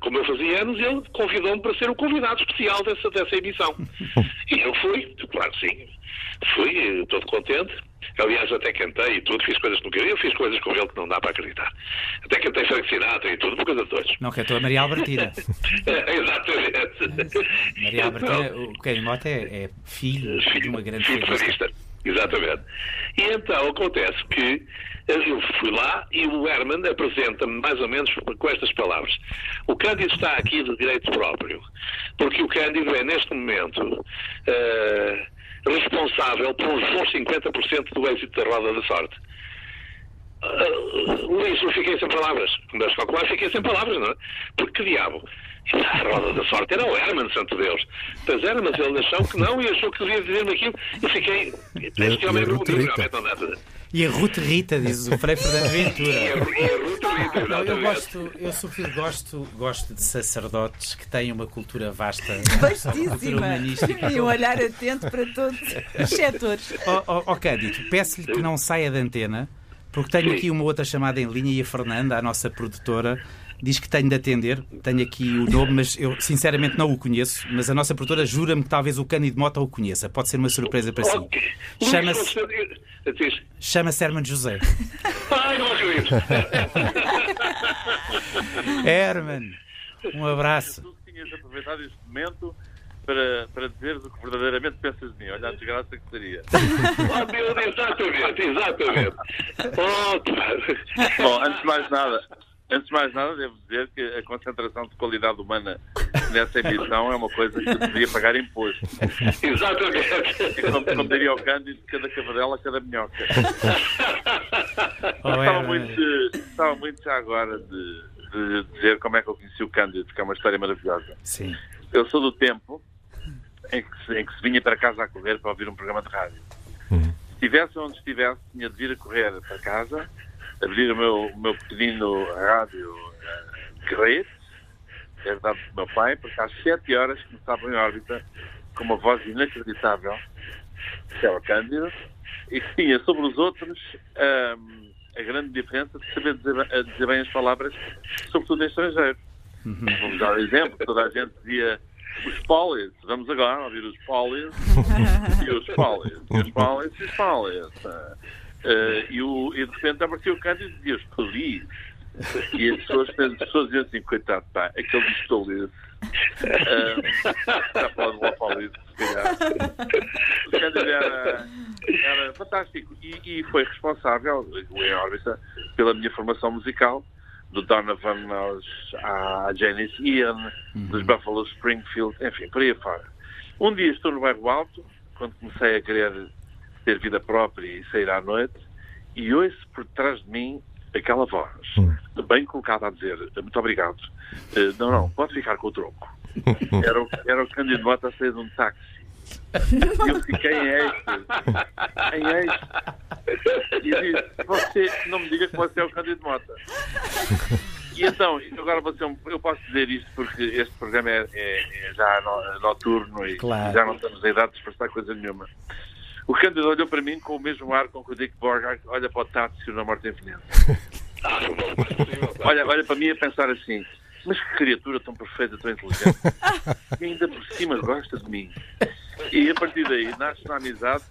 como eu fazia anos, ele convidou-me para ser o convidado especial dessa, dessa emissão. E eu fui, claro sim. Fui eh, todo contente. Aliás, até cantei e tudo, fiz coisas que nunca eu fiz coisas com ele que não dá para acreditar. Até cantei Frank Sinatra e tudo, por causa de dois. Não, cantou a Maria Albertina. é, exatamente. Maria Albertina, então, o Kenny Mota é, é filho, filho, de uma grande filho Exatamente. E então acontece que eu fui lá e o Herman apresenta-me mais ou menos com estas palavras. O Cândido está aqui de direito próprio, porque o Cândido é, neste momento, uh, responsável por uns bons 50% do êxito da roda da sorte. Uh, Luís, eu fiquei sem palavras. Mas calcular, fiquei sem palavras, não é? Porque que diabo? A roda da sorte era o Herman, santo Deus. Pois era, mas ele achou que não e achou que devia dizer-me aquilo. Eu fiquei. Este homem é muito realmente não dá e a Ruth Rita, diz o Frei Fernando Ventura. Não, eu gosto, eu sobretudo gosto, gosto de sacerdotes que têm uma cultura vasta, vastíssima e um olhar atento para todos os setores. Ó oh, oh, oh, Cândido, peço-lhe que não saia da antena, porque tenho aqui uma outra chamada em linha e a Fernanda, a nossa produtora, diz que tenho de atender. Tenho aqui o nome, mas eu sinceramente não o conheço. Mas a nossa produtora jura-me que talvez o Cândido Mota o conheça. Pode ser uma surpresa para si. Chama-se. Chama-se Herman José. Ai, não acredito. Herman, um abraço. Tu tinhas aproveitado este momento para, para dizer o que verdadeiramente pensas de mim. Olha a desgraça que seria. oh, Deus, exatamente, exatamente. Oh, Bom, antes de mais nada, Antes de mais nada, devo dizer que a concentração de qualidade humana nessa emissão é uma coisa que devia pagar imposto. Exatamente. Como, como diria o Cândido, cada cavadela, cada minhoca. Oh, estava, é, muito, estava muito já agora de, de, dizer como é que eu conheci o Cândido, que é uma história maravilhosa. Sim. Eu sou do tempo em que, se, em que se vinha para casa a correr para ouvir um programa de rádio. Uhum. Estivesse onde estivesse, tinha de vir a correr para casa abrir o meu, o meu pequenino rádio uh, herdado do meu pai, porque às 7 horas começava em órbita com uma voz inacreditável, que era o Cândido, e que tinha sobre os outros um, a grande diferença de saber dizer, dizer, bem as palavras, sobretudo em estrangeiro. Uhum. Vamos dar um exemplo, toda a gente dizia os polis, vamos agora ouvir os polis e os polis, e os polis e os polis. Uh, e, o, e de repente apareceu o Cândido e dizia estou ali. E as pessoas, as pessoas diziam assim, coitado, pá, aquele diz estou ali. Já pode lá falar isso, se calhar. O Cândido era, era fantástico e, e foi responsável, em órbita, pela minha formação musical do Donovan aos, à Janice Ian, uhum. dos Buffalo Springfield, enfim, por aí fora. Um dia estou no bairro Alto, quando comecei a querer ter vida própria e sair à noite, e ouço por trás de mim aquela voz, hum. bem colocada a dizer muito obrigado. Uh, não, não, pode ficar com o troco. Era o, era o Cândido Mota a sair de um táxi. E eu fiquei em êxtase. Em êxtase. E disse, você, não me diga que você é o Cândido Mota. E então, agora você, eu posso dizer isto porque este programa é, é, é já noturno e claro. já não estamos em idade de expressar coisa nenhuma. O Cândido olhou para mim com o mesmo ar com que o Dick Borgart olha para o Tássio na Morte Veneza. olha, olha para mim a pensar assim, mas que criatura tão perfeita, tão inteligente. E ainda por cima gosta de mim. E a partir daí nasce uma amizade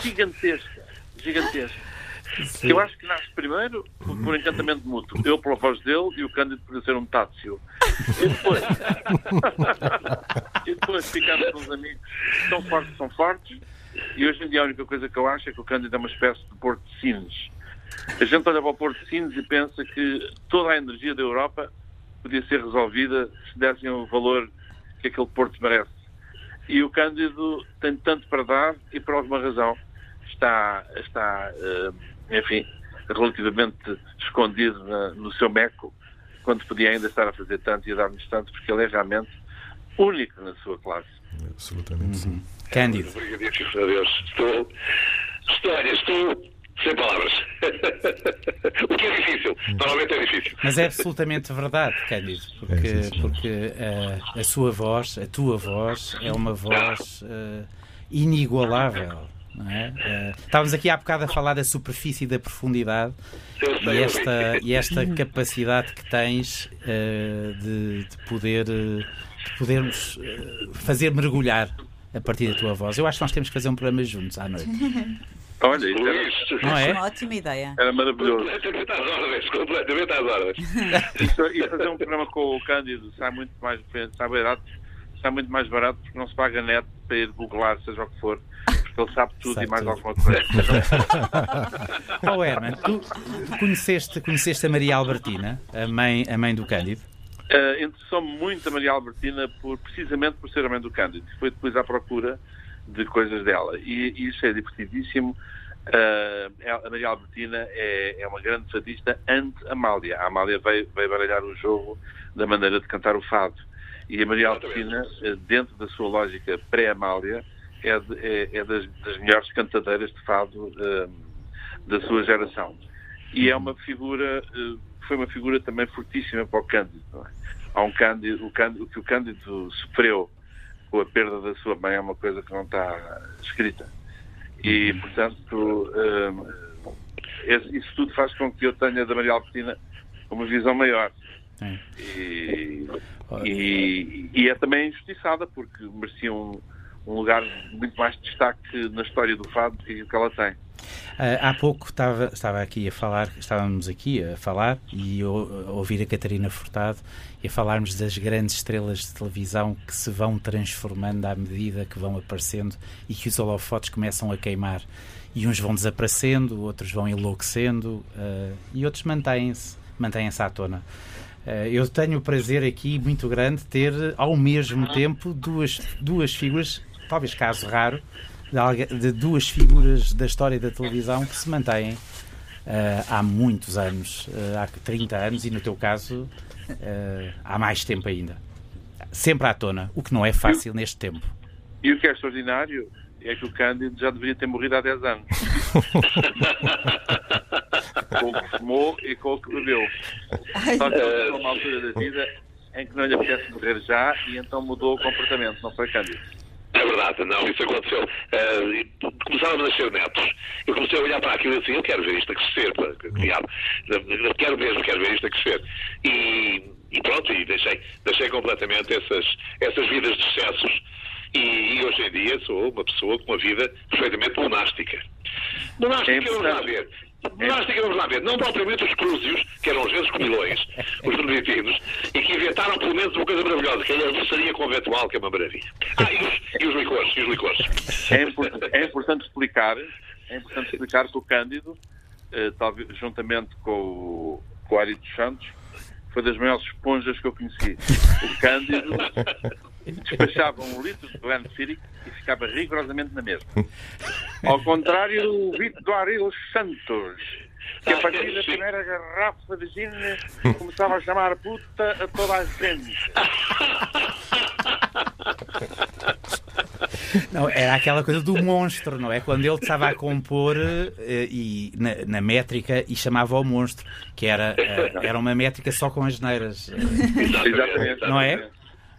gigantesca, gigantesca. Sim. Eu acho que nasce primeiro por encantamento mútuo. Eu pela voz dele e o Cândido por ser um tátil. E depois. e depois ficamos com os amigos tão fortes, são fortes. E hoje em dia a única coisa que eu acho é que o Cândido é uma espécie de Porto de Sines. A gente olha para o Porto de Sines e pensa que toda a energia da Europa podia ser resolvida se dessem o valor que aquele Porto merece. E o Cândido tem tanto para dar e por alguma razão está, está eh, enfim, relativamente escondido no seu meco, quando podia ainda estar a fazer tanto e a dar-nos tanto, porque ele é realmente único na sua classe. Absolutamente sim. Cândido. Obrigadíssimo a Deus. Estou, estou, estou sem palavras. o que é difícil. Normalmente é difícil. Mas é absolutamente verdade, Cândido, porque, é, porque uh, a sua voz, a tua voz, é uma voz uh, inigualável. Não é? Uh, estávamos aqui há bocado a falar da superfície e da profundidade e esta, e esta capacidade que tens de, de, poder de podermos fazer mergulhar a partir da tua voz. Eu acho que nós temos que fazer um programa juntos à noite. Olha, isso era, não é? uma ótima ideia. Era maravilhoso. Completamente às ordens, completamente às ordens. e fazer um programa com o Cândido sai muito mais sai barato, sai muito mais barato porque não se paga net para ir googlar, seja o que for. Porque ele sabe tudo sabe e mais tudo. alguma coisa. oh, Herman, tu, tu conheceste, conheceste a Maria Albertina, a mãe, a mãe do Cândido? Uh, Interessou-me muito a Maria Albertina por, precisamente por ser a mãe do Cândido. Foi depois à procura de coisas dela. E, e isso é divertidíssimo. Uh, a Maria Albertina é, é, uma grande fadista ante-Amália. A Amália veio, veio baralhar o jogo da maneira de cantar o fado. E a Maria Albertina, eh, dentro da sua lógica pré-Amália, é, de, é, é das, das, melhores cantadeiras de fado uh, da sua geração. E é uma figura, uh, foi uma figura também fortíssima para o Cândido. É? Há um Cândido, o, Cândido, que o Cândido sofreu com a perda da sua mãe é uma coisa que não está escrita. E, portanto, um, isso tudo faz com que eu tenha da Maria Albertina uma visão maior. E, e, e, é também injustiçada, porque merecia um, um lugar muito mais de destaque na história do fado do que ela tem. Uh, há pouco estava, estava aqui a falar, estávamos aqui a falar e a ouvir a Catarina Furtado e a falarmos das grandes estrelas de televisão que se vão transformando à medida que vão aparecendo e que os holofotes começam a queimar. E uns vão desaparecendo, outros vão enlouquecendo uh, e outros mantêm-se, mantêm-se à tona. Uh, eu tenho o prazer aqui muito grande de ter ao mesmo tempo duas, duas figuras, talvez caso raro, de, duas figuras da história da televisão que se mantêm uh, há muitos anos, uh, há 30 anos e no teu caso uh, há mais tempo ainda. Sempre à tona, o que não é fácil neste tempo. E o que é extraordinário é que o Cândido já deveria ter morrido há 10 anos. com o que fumou e com o que bebeu. Só que ele uma altura da vida em que não lhe apetece morrer já e então mudou o comportamento, não foi Cândido? É verdade, não, isso aconteceu. Uh, começaram a nascer netos. Eu comecei a olhar para aquilo e assim, eu quero ver isto a crescer, criado. Quero mesmo, quero ver isto a crescer. E, e pronto, e deixei, deixei completamente essas, essas vidas de excessos. E, e, hoje em dia sou uma pessoa com uma vida perfeitamente monástica. Monástica, é vamos lá ver. Monástica, vamos lá ver, não propriamente os crúzios, que eram os vezes comilões, os beneditinos, e que inventaram pelo menos uma coisa maravilhosa, que é a doçaria conventual, que é uma maravilha. Ah, e os, e os licores, e os licores. É, importante, é importante explicar, é importante explicar que o Cândido, eh, talvez, juntamente com o, com o Ari dos Santos, foi das maiores esponjas que eu conheci. O Cândido despachava um litro de Glenfiddich e ficava rigorosamente na mesma. Ao contrário do Vitor do Santos, que a partir da primeira garrafa de gin começava a chamar puta a toda a gente. Não, era aquela coisa do monstro, não é? Quando ele estava a compor uh, e, na, na, métrica e chamava o monstro, que era, uh, era uma métrica só com as neiras. Exatamente. Não é?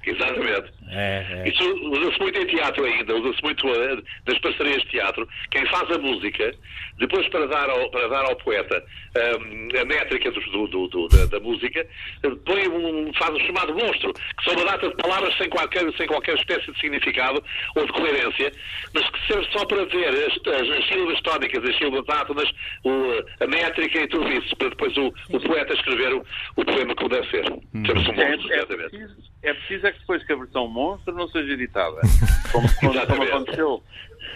Exatamente. É, é. Isso usa-se muito em teatro ainda, usa-se muito uh, nas parcerias de teatro. Quem faz a música, depois para dar ao, para dar ao poeta um, a métrica do, do, do, da, da, música, põe um, faz o chamado monstro, que são uma data de palavras sem qualquer, sem qualquer espécie de significado ou de coerência, mas que serve só para ver as, as, as sílabas tónicas, as sílabas átonas, o, a métrica e tudo isso, para depois o, o poeta escrever o, o poema como deve ser. Hum. Chama-se um monstro, é, é, preciso, é preciso é que depois que a versão monstro não seja editada. Como, como, como, aconteceu,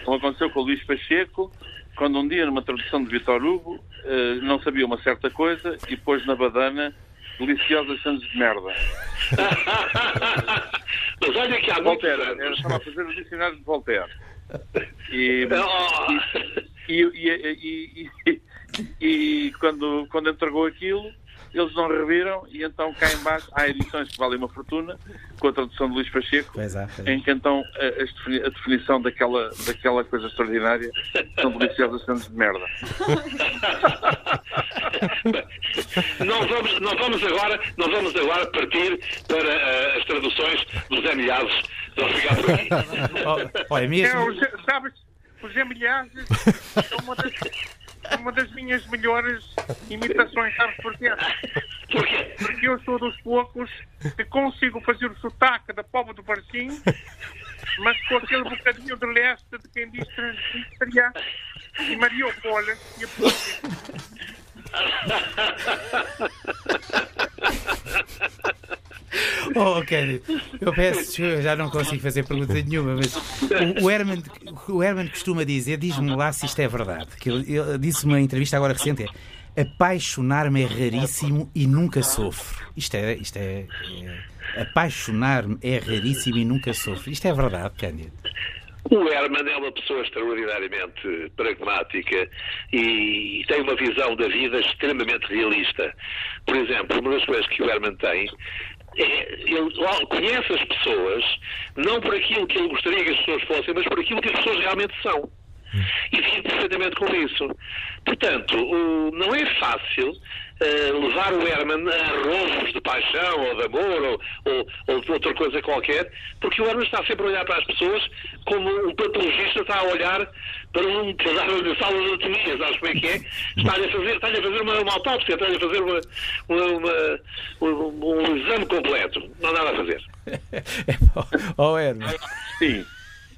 como aconteceu com o Luís Pacheco, quando um dia, numa tradução de Vitor Hugo, uh, não sabia uma certa coisa e pôs na badana deliciosas sandes de merda. Mas olha que há Voltaire, estava a fazer o dicionário de Voltaire. E, e, e, e, e, quando, quando entregou aquilo, eles não reviram e então cá embaixo há edições que valem uma fortuna, com a tradução de Luís Pacheco, pois é, pois é. em que então a, a, definição daquela, daquela coisa extraordinária são deliciosas sandes de merda. não, vamos, não, vamos agora, não vamos agora partir para uh, as traduções dos emilhados. Ficar por aqui. oh, é mesmo... É, os, sabes, os emilhados são uma das uma das minhas melhores imitações, sabes porquê? Porque eu sou dos poucos que consigo fazer o sotaque da povo do Barcinho, mas com aquele bocadinho de leste de quem diz Transnistria e Mariupol e a Oh, Kennedy, eu peço, eu já não consigo fazer pergunta nenhuma, mas o, o, Herman, o Herman costuma dizer, diz-me lá se isto é verdade, que ele, ele disse uma entrevista agora recente, é apaixonar-me é raríssimo e nunca sofro. Isto é, isto é, é apaixonar-me é raríssimo e nunca sofro. Isto é verdade, Cândido. O Herman é uma pessoa extraordinariamente pragmática e tem uma visão da vida extremamente realista. Por exemplo, uma das coisas que o Herman tem é, ele conhece as pessoas não por aquilo que ele gostaria que as pessoas fossem, mas por aquilo que as pessoas realmente são. E vive perfeitamente com isso. Portanto, não é fácil uh, levar o Herman a rovos de paixão ou de amor ou, ou, ou, de outra coisa qualquer, porque o Herman está sempre a olhar para as pessoas como um patologista está a olhar para um pedaço de sala de anatomia, sabes como é que é? Está-lhe a fazer, está a fazer uma, uma autópsia, está-lhe a fazer uma, uma, uma, um, um exame completo. Não há nada a fazer. oh, Herman. Sim.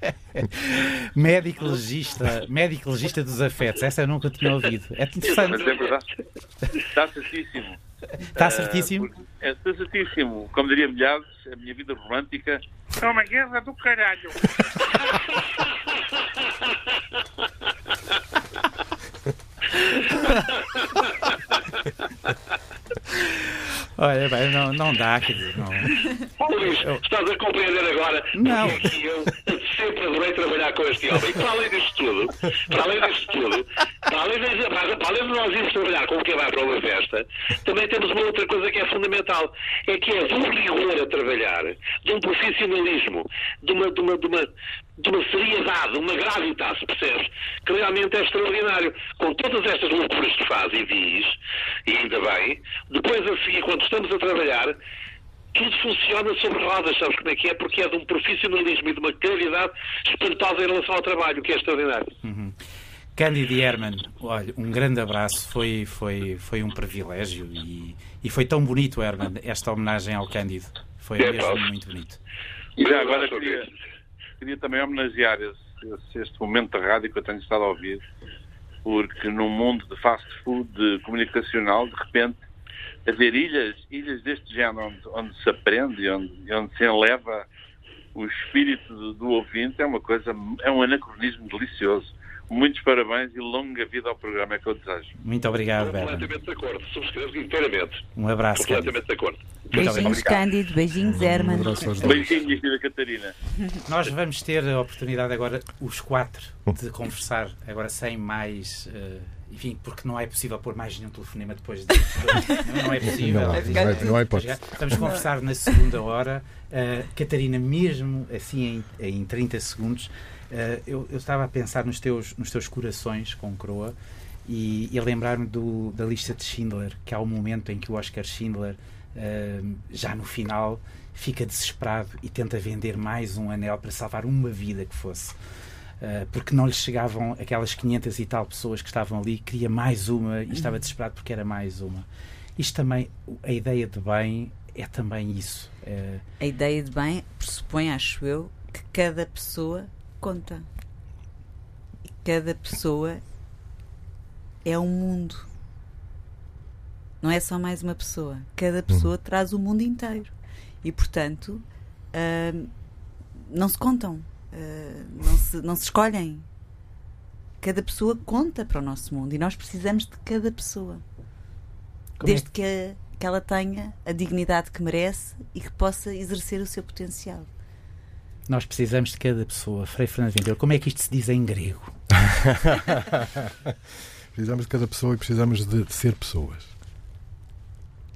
médico legista, médico legista dos afetos, essa eu nunca tinha ouvido. É interessante. Mas é verdade. Está certíssimo. Está certíssimo? Uh, é, está certíssimo. Como diria Milhares, a minha vida romântica é uma guerra do caralho. Olha, bem, não, não dá, quer dizer, não. Luís, estás a compreender agora não. porque eu sempre adorei trabalhar com este homem. E para além disto tudo, para além disto tudo, para além de, para além de nós irmos trabalhar com quem vai para uma festa, também temos uma outra coisa que é fundamental, é que é de um rigor a trabalhar, de um profissionalismo, de uma, de uma, de uma, de uma seriedade, uma gravitas, percebes? Que realmente é extraordinário. Com todas estas loucuras que faz e diz, e ainda bem, depois a seguir, quando estamos a trabalhar, tudo funciona sobre rodas, sabes como é que é? Porque é de um profissionalismo e de uma claridade espantosa em relação ao trabalho, que é extraordinário. Uhum. Cândido e Herman, olha, um grande abraço, foi, foi, foi um privilégio e, e foi tão bonito, Herman, esta homenagem ao Cândido. Foi é, mesmo muito bonito. E já agora queria, queria também homenagear esse, este momento de rádio que eu tenho estado a ouvir, porque num mundo de fast food comunicacional, de repente, haver ilhas, ilhas deste género, onde, onde se aprende onde, onde se enleva o espírito do, do ouvinte, é uma coisa, é um anacronismo delicioso. Muitos parabéns e longa vida ao programa é que eu desejo. Muito obrigado, Berna. Completamente de acordo, subscrevo inteiramente. Um abraço. Completamente de acordo. Beijinhos, Cândido. Beijinhos, Herman. Um Beijinhos, Vida Catarina. Nós vamos ter a oportunidade agora, os quatro, de conversar, agora sem mais. Uh, enfim, porque não é possível pôr mais nenhum telefonema depois de. não, não é possível. Não, não, é, não é. Vamos conversar na segunda hora. Uh, Catarina, mesmo assim em, em 30 segundos, Uh, eu, eu, estava a pensar nos teus, nos teus corações com Croa e, e a lembrar-me da lista de Schindler, que há um momento em que o Oscar Schindler, uh, já no final, fica desesperado e tenta vender mais um anel para salvar uma vida que fosse. Uh, porque não lhe chegavam aquelas 500 e tal pessoas que estavam ali, queria mais uma e estava desesperado porque era mais uma. Isto também, a ideia de bem é também isso. É... A ideia de bem pressupõe, acho eu, que cada pessoa conta. Cada pessoa é um mundo. Não é só mais uma pessoa. Cada pessoa uhum. traz o mundo inteiro. E, portanto, uh, não se contam. Uh, não, se, não se escolhem. Cada pessoa conta para o nosso mundo. E nós precisamos de cada pessoa. Como é Desde é? que, a, que ela tenha a dignidade que merece e que possa exercer o seu potencial. Nós precisamos de cada pessoa. Frei Fernando Ventura, como é que isto se diz em grego? precisamos de cada pessoa e precisamos de ser pessoas.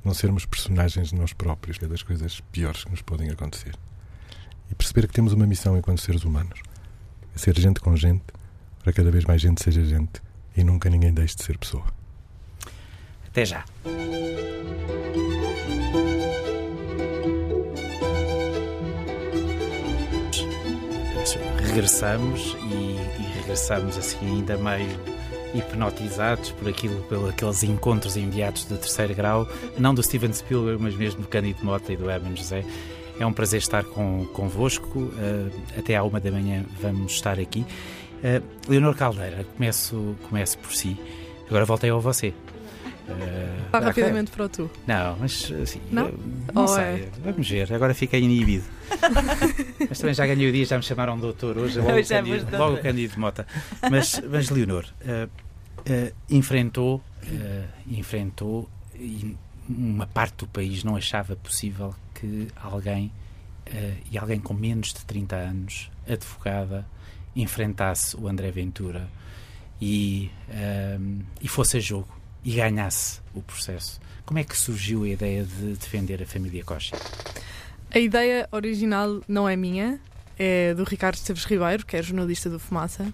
Não sermos personagens de nós próprios, que é das coisas piores que nos podem acontecer. E perceber que temos uma missão enquanto seres humanos: é ser gente com gente, para cada vez mais gente seja gente e nunca ninguém deixe de ser pessoa. Até já. Regressamos e, e regressamos assim ainda meio hipnotizados por aquilo, pelos aqueles encontros imediatos de terceiro grau, não do Steven Spielberg, mas mesmo do Cândido Mota e do Herman José. É um prazer estar com, convosco. Uh, até à uma da manhã vamos estar aqui. Uh, Leonor Caldeira, começo, começo por si. Agora voltei ao você. Uh, rapidamente para o tu. Não, mas assim, não, não sei. É? Vamos ver, agora fiquei inibido. mas também já ganhei o dia, já me chamaram doutor hoje, logo, o Cândido, logo o Cândido Mota. Mas, mas Leonor, uh, uh, enfrentou, enfrentou e uma parte do país não achava possível que alguém, e alguém com menos de 30 anos, advogada, enfrentasse o André Ventura e, e fosse a jogo e ganhasse o processo. Como é que surgiu a ideia de defender a família Costa? A ideia original não é minha, é do Ricardo Esteves Ribeiro, que é jornalista do Fumaça,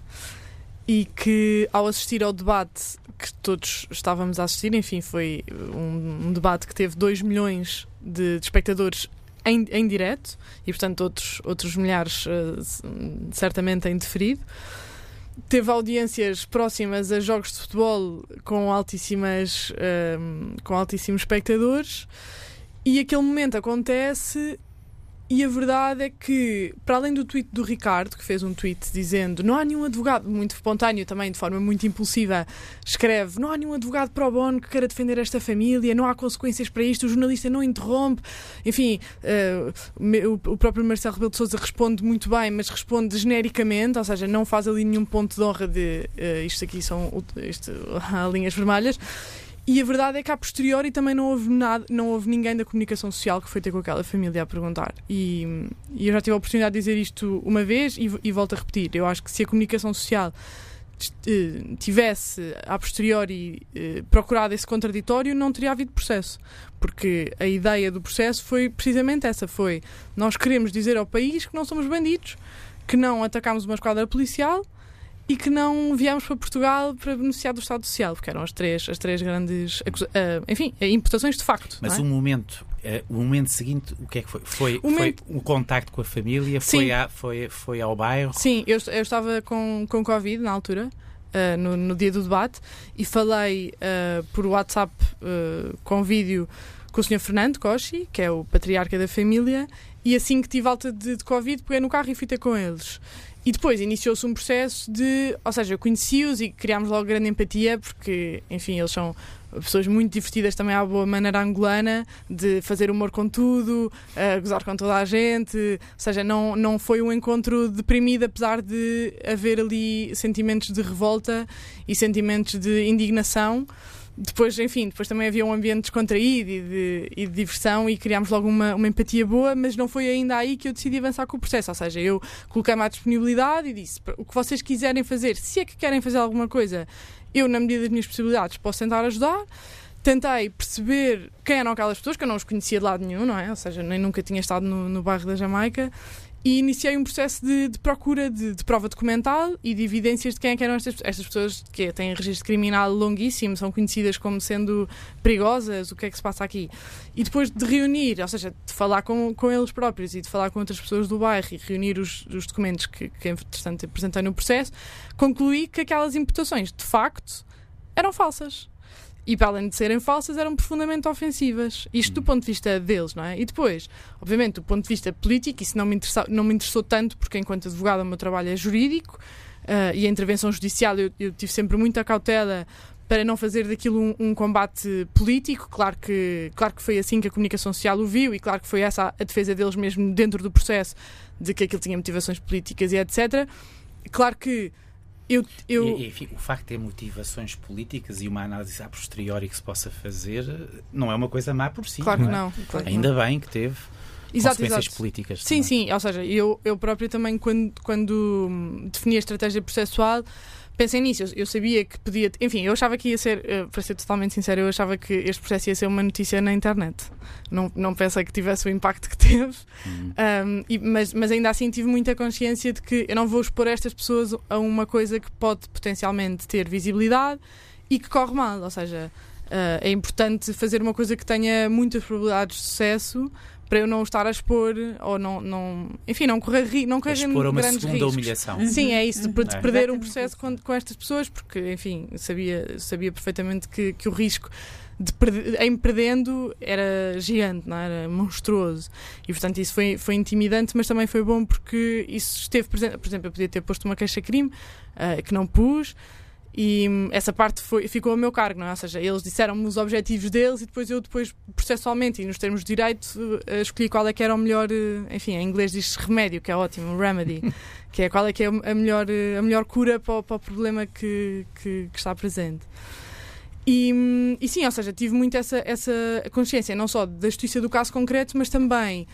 e que ao assistir ao debate que todos estávamos a assistir, enfim, foi um, um debate que teve 2 milhões de, de espectadores em, em direto e, portanto, outros, outros milhares uh, certamente em deferido teve audiências próximas a jogos de futebol com altíssimas um, com altíssimos espectadores e aquele momento acontece e a verdade é que, para além do tweet do Ricardo, que fez um tweet dizendo não há nenhum advogado, muito espontâneo também, de forma muito impulsiva, escreve não há nenhum advogado pro bono que queira defender esta família, não há consequências para isto, o jornalista não interrompe. Enfim, uh, o, próprio Marcelo Rebelo de Sousa responde muito bem, mas responde genericamente, ou seja, não faz ali nenhum ponto de honra de uh, isto aqui são isto, linhas vermelhas. E a verdade é que a posteriori também não houve nada, não houve ninguém da comunicação social que foi ter com aquela família a perguntar. E, e eu já tive a oportunidade de dizer isto uma vez e, e volto a repetir. Eu acho que se a comunicação social eh, tivesse a posteriori eh, procurado esse contraditório, não teria havido processo. Porque a ideia do processo foi precisamente essa: foi nós queremos dizer ao país que não somos bandidos, que não atacámos uma esquadra policial e que não viemos para Portugal para beneficiar do Estado Social, porque eram as três, as três grandes, uh, enfim, imputações de facto. Mas é? o momento, uh, o momento seguinte, o que é que foi? Foi o, foi contacto com a família? Foi, a, foi, foi ao bairro? Sim, eu, eu estava com, com Covid na altura. Uh, no, no, dia do debate e falei por WhatsApp com vídeo com o Sr. Fernando Cochi, que é o patriarca da família, e assim que tive alta de, de Covid, peguei no carro e fui ter com eles. E depois iniciou-se um processo de, ou seja, conheci-os e criámos logo grande empatia, porque, enfim, eles são pessoas muito divertidas também à boa maneira angolana, de fazer humor com tudo, uh, gozar com toda a gente, ou seja, não, não foi um encontro deprimido, apesar de haver ali sentimentos de revolta e sentimentos de indignação depois, enfim, depois também havia um ambiente descontraído e de, e de diversão e criámos logo uma, uma, empatia boa, mas não foi ainda aí que eu decidi avançar com o processo. Ou seja, eu coloquei-me à disponibilidade e disse o que vocês quiserem fazer, se é que querem fazer alguma coisa, eu, na medida das minhas possibilidades, posso tentar ajudar. tentei perceber quem eram aquelas pessoas, que eu não os conhecia de lado nenhum, não é? Ou seja, nem nunca tinha estado no, no bairro da Jamaica. E iniciei um processo de, de procura de, de, prova documental e de evidências de quem é que eram estas, estas pessoas que têm registro criminal longuíssimo, são conhecidas como sendo perigosas, o que é que se passa aqui. E depois de reunir, ou seja, de falar com, com eles próprios e de falar com outras pessoas do bairro e reunir os, os documentos que, que, entretanto, apresentei no processo, concluí que aquelas imputações, de facto, eram falsas e para além de serem falsas, eram profundamente ofensivas. Isto do hum. ponto de vista deles, não é? E depois, obviamente, do ponto de vista político, isso não me, interessou, não me interessou tanto, porque enquanto advogada o meu trabalho é jurídico uh, e a intervenção judicial eu, eu, tive sempre muita cautela para não fazer daquilo um, um, combate político. Claro que, claro que foi assim que a comunicação social o viu e claro que foi essa a defesa deles mesmo dentro do processo de que aquilo tinha motivações políticas e etc. Claro que eu, eu... E, enfim, o facto de ter motivações políticas e uma análise a posteriori que se possa fazer não é uma coisa má por si. Claro não que é? não. Claro Ainda não. bem que teve exato, consequências exato. políticas. Sim, também. sim. Ou seja, eu, eu próprio também, quando, quando defini a estratégia processual, pensei nisso. Eu, eu, sabia que podia. Enfim, eu achava que ia ser, uh, para ser totalmente sincero, eu achava que este processo ia ser uma notícia na internet. Não, não pensei que tivesse o impacto que teve, uhum. um, e, mas, mas ainda assim tive muita consciência de que eu não vou expor estas pessoas a uma coisa que pode potencialmente ter visibilidade e que corre mal. Ou seja, uh, é importante fazer uma coisa que tenha muitas probabilidades de sucesso para eu não estar a expor ou não, não enfim, não correr, não correr expor uma grandes segunda riscos. humilhação. Uhum. Sim, é isso, de, de perder um processo com, com estas pessoas, porque, enfim, sabia, sabia perfeitamente que, que o risco de perder, em perdendo era gigante, não é? era monstruoso. E portanto isso foi, foi intimidante, mas também foi bom porque isso esteve presente. Por exemplo, eu podia ter posto uma queixa-crime uh, que não pus. E hum, essa parte foi, ficou a meu cargo, não é? Ou seja, eles disseram-me os objetivos deles e depois eu, depois, processualmente e nos termos de direito, uh, escolhi qual é que era o melhor, uh, enfim, em inglês diz remédio, que é ótimo, remedy, que é qual é que é a melhor, a melhor cura para o, para o problema que, que, que, está presente. E, hum, e sim, ou seja, tive muito essa, essa consciência, não só da justiça do caso concreto, mas também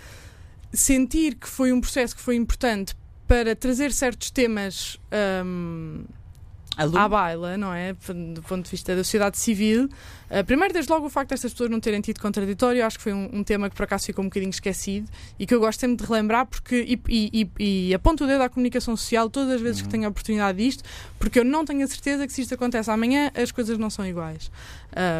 sentir que foi um processo que foi importante para trazer certos temas. Um, à baila, não é? Do ponto de vista da sociedade civil. Uh, primeiro, desde logo, o facto destas pessoas não terem tido contraditório, acho que foi um, um, tema que por acaso ficou um bocadinho esquecido e que eu gosto sempre de relembrar porque, e, e, e, e aponto o dedo à comunicação social todas as vezes uhum. que tenho a oportunidade disto, porque eu não tenho a certeza que se isto acontece amanhã, as coisas não são iguais.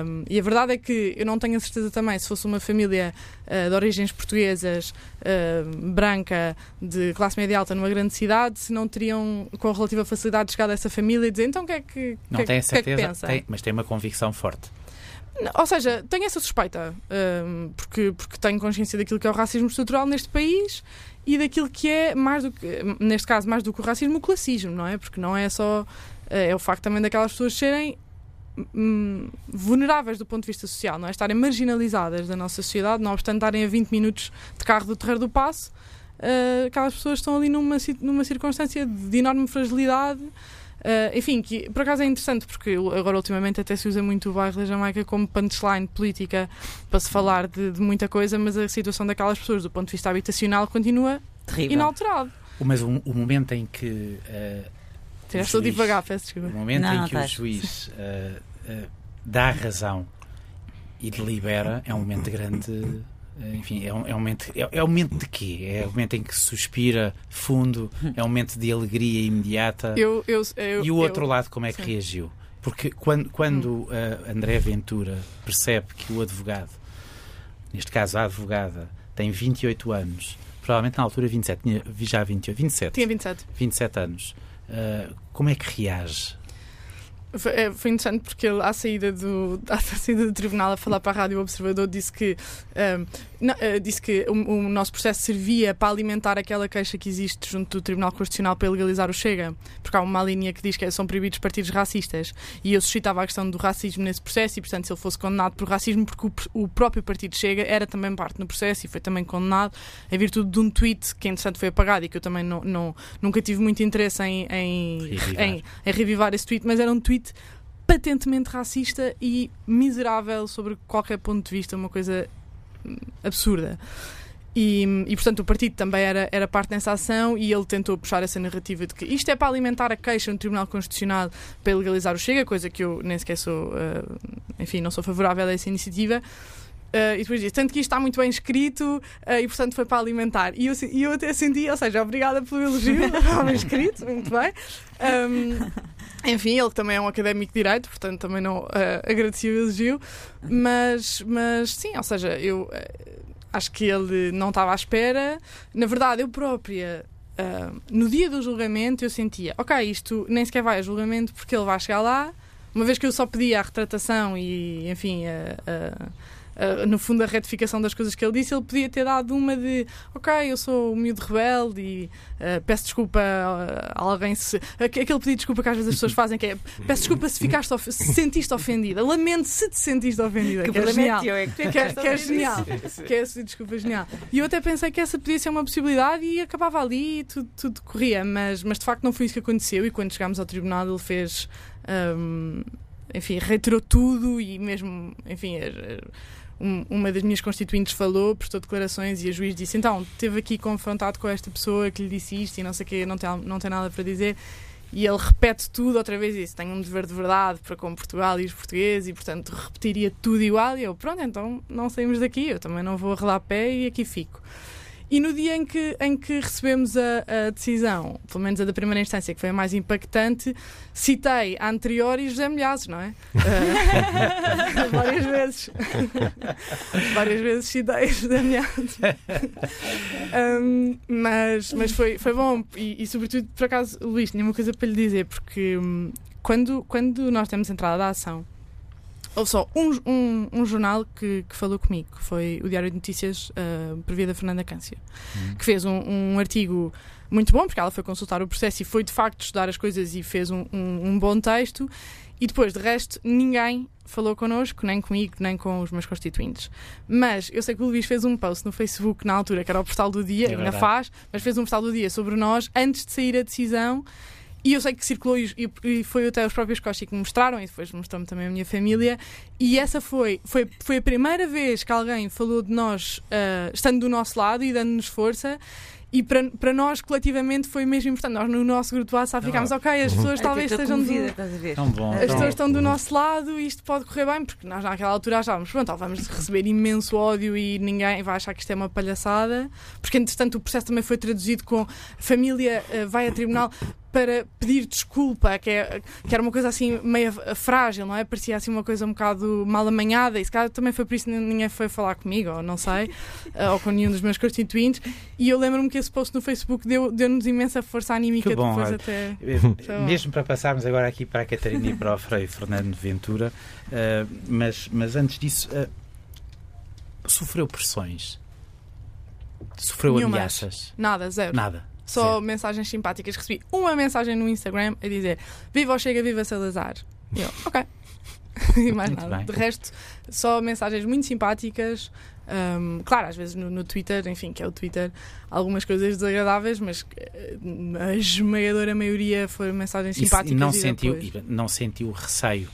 Um, e a verdade é que eu não tenho a certeza também se fosse uma família uh, de origens portuguesas, uh, branca, de classe média alta numa grande cidade, se não teriam com relativa facilidade chegado a essa família e dizer então o que é que, não que, tem a certeza, que, é que pensa? Tem, mas tem uma convicção forte. Ou seja, tenho essa suspeita, um, porque, porque tenho consciência daquilo que é o racismo estrutural neste país e daquilo que é, mais do que, neste caso, mais do que o racismo, o classismo, não é? Porque não é só. Eh, é o facto também daquelas pessoas serem hum, vulneráveis do ponto de vista social, não é? Estarem marginalizadas da nossa sociedade, não obstante estarem a 20 minutos de carro do Terreiro do Passo, uh, aquelas pessoas estão ali numa, numa circunstância de enorme fragilidade Uh, enfim, que por acaso é interessante porque agora ultimamente até se usa muito o bairro da Jamaica como punchline política para se falar de, de muita coisa, mas a situação daquelas pessoas do ponto de vista habitacional continua Terrível. inalterado. Mas o, o, momento em que. Uh, Estou devagar, peço desculpa. O momento não, em que o juiz uh, dá razão e delibera é um momento de grande eh, enfim, é um, é um momento. É, é um momento de quê? É o um momento em que suspira fundo, é um momento de alegria imediata. Eu, eu, eu, e o outro lado, como é que sim. reagiu? Porque quando, quando uh, André Ventura percebe que o advogado, neste caso a advogada, tem 28 anos, provavelmente na altura 27, tinha já 28, 27. Tinha 27. 27 anos. Uh, como é que reage? Foi, é, foi, interessante porque ele, à saída, do, à saída do tribunal, a falar para a Rádio Observador, disse que, um, não, uh, disse que o, o, nosso processo servia para alimentar aquela queixa que existe junto do Tribunal Constitucional para legalizar o Chega, porque há uma linha que diz que são proibidos partidos racistas. E eu suscitava a questão do racismo nesse processo, e portanto, se ele fosse condenado por racismo, porque o, o próprio partido Chega era também parte no processo e foi também condenado, em virtude de um tweet que, entretanto, foi apagado e que eu também não, não nunca tive muito interesse em, em, revivar. Em, em revivar esse tweet, mas era um tweet patentemente racista e miserável sobre qualquer ponto de vista, uma coisa hum, absurda. E, e, portanto o partido também era, era parte dessa ação e ele tentou puxar essa narrativa de que isto é para alimentar a queixa no Tribunal Constitucional para legalizar o Chega, coisa que eu nem sequer sou, uh, enfim, não sou favorável a essa iniciativa. Uh, e depois diz, tanto que isto está muito bem escrito uh, e portanto foi para alimentar. E eu, eu até senti, ou seja, obrigada pelo elogio, está bem escrito, muito bem. Um, enfim, ele também é um académico de direito, portanto também não uh, agradeci o elogio, mas, mas sim, ou seja, eu acho que ele não estava à espera. Na verdade, eu própria no dia do julgamento eu sentia, ok, isto nem sequer vai a julgamento porque ele vai chegar lá, uma vez que eu só pedi a retratação e, enfim, a, uh, no fundo, a retificação das coisas que ele disse, ele podia ter dado uma de ok, eu sou um miúdo rebelde e uh, peço desculpa a alguém se. Aquele pedido de desculpa que às vezes as pessoas fazem, que é peço desculpa se, ficaste of... se sentiste ofendida, lamento se te sentiste ofendida. Que, que é genial. É que, que, é, que é genial. que é esse desculpa genial. E eu até pensei que essa podia ser uma possibilidade e acabava ali e tudo, tudo corria, mas, mas de facto não foi isso que aconteceu. E quando chegámos ao tribunal, ele fez. Um, enfim, reiterou tudo e mesmo, enfim, um, uma das minhas constituintes falou, prestou declarações e a juiz disse: então, esteve aqui confrontado com esta pessoa que lhe disse isto e não sei o quê, não tem, não tem nada para dizer. E ele repete tudo outra vez isso. Tenho um dever de verdade para com Portugal e os portugueses e, portanto, repetiria tudo igual. E eu, pronto, então não saímos daqui. Eu também não vou arrelar pé e aqui fico. E no dia em que, em que recebemos a, a, decisão, pelo menos a da primeira instância, que foi a mais impactante, citei a anterior e José Milhazes, não é? Uh, várias vezes. várias vezes citei José Milhazes. um, mas mas foi, foi bom. E, e, sobretudo, por acaso, Luís, tinha uma coisa para lhe dizer, porque um, quando, quando nós temos entrada da ação, Houve só um, um, um jornal que, que, falou comigo, que foi o Diário de Notícias, uh, por via da Fernanda Cância, uhum. que fez um, um, artigo muito bom, porque ela foi consultar o processo e foi de facto estudar as coisas e fez um, um bom texto. E depois, de resto, ninguém falou connosco, nem comigo, nem com os meus constituintes. Mas eu sei que o Luís fez um post no Facebook na altura, que era o Portal do Dia, é ainda faz, mas fez um Portal do Dia sobre nós antes de sair a decisão e eu sei que circulou e, e foi até os próprios Costa que me mostraram, e depois mostrou-me também a minha família. E essa foi, foi, foi a primeira vez que alguém falou de nós uh, estando do nosso lado e dando-nos força. E para, para nós, coletivamente, foi mesmo importante. Nós, no nosso grupo de WhatsApp, ficámos, ok, as pessoas uhum. talvez estejam do, tão bom, as pessoas estão do nosso lado e isto pode correr bem, porque nós, naquela altura, achávamos, pronto, vamos receber imenso ódio e ninguém vai achar que isto é uma palhaçada, porque, entretanto, o processo também foi traduzido com família uh, vai a tribunal para pedir desculpa, que, é, que era uma coisa assim meio frágil, não é? Parecia assim uma coisa um bocado mal amanhada, e se calhar também foi por isso que ninguém foi falar comigo, ou não sei, ou com nenhum dos meus constituintes. E eu lembro-me que esse post no Facebook deu-nos deu imensa força anímica que bom, depois olha, até. Eh, mesmo para passarmos agora aqui para a Catarina e para o Frei Fernando Ventura, uh, mas, mas antes disso, uh, sofreu pressões? Sofreu Nenhumas. ameaças? Nada, zero. Nada. Só mensagens simpáticas. Recebi uma mensagem no Instagram a dizer Viva o Chega, viva Salazar. E eu, ok. e mais muito nada. Bem. De resto, só mensagens muito simpáticas. Um, claro, às vezes no, no, Twitter, enfim, que é o Twitter, algumas coisas desagradáveis, mas eh, a esmagadora maioria foram mensagens simpáticas. E não, e sentiu, depois... não sentiu receio,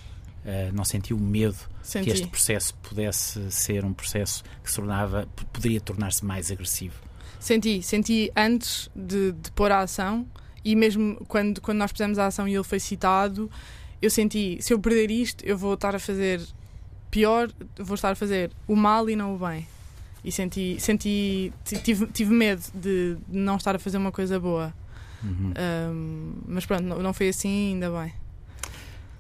uh, não sentiu medo Senti. que este processo pudesse ser um processo que se tornava, poderia tornar-se mais agressivo? Senti, senti antes de, de pôr a ação e mesmo quando, quando nós fizemos a ação e ele foi citado, eu senti, se eu perder isto, eu vou estar a fazer pior, vou estar a fazer o mal e não o bem. E senti, senti tive, tive medo de não estar a fazer uma coisa boa. Uhum. Um, mas pronto, não, não foi assim, ainda bem.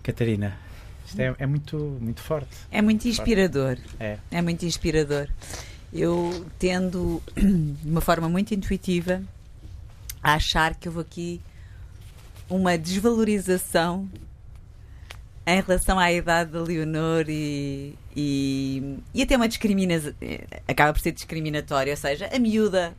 Catarina, isto é, é muito, muito forte. É muito inspirador. É. é muito inspirador eu tendo, de uma forma muito intuitiva, a achar que houve aqui uma desvalorização em relação à idade da Leonor e, e, e até uma discriminação, acaba por ser discriminatória, ou seja, a miúda.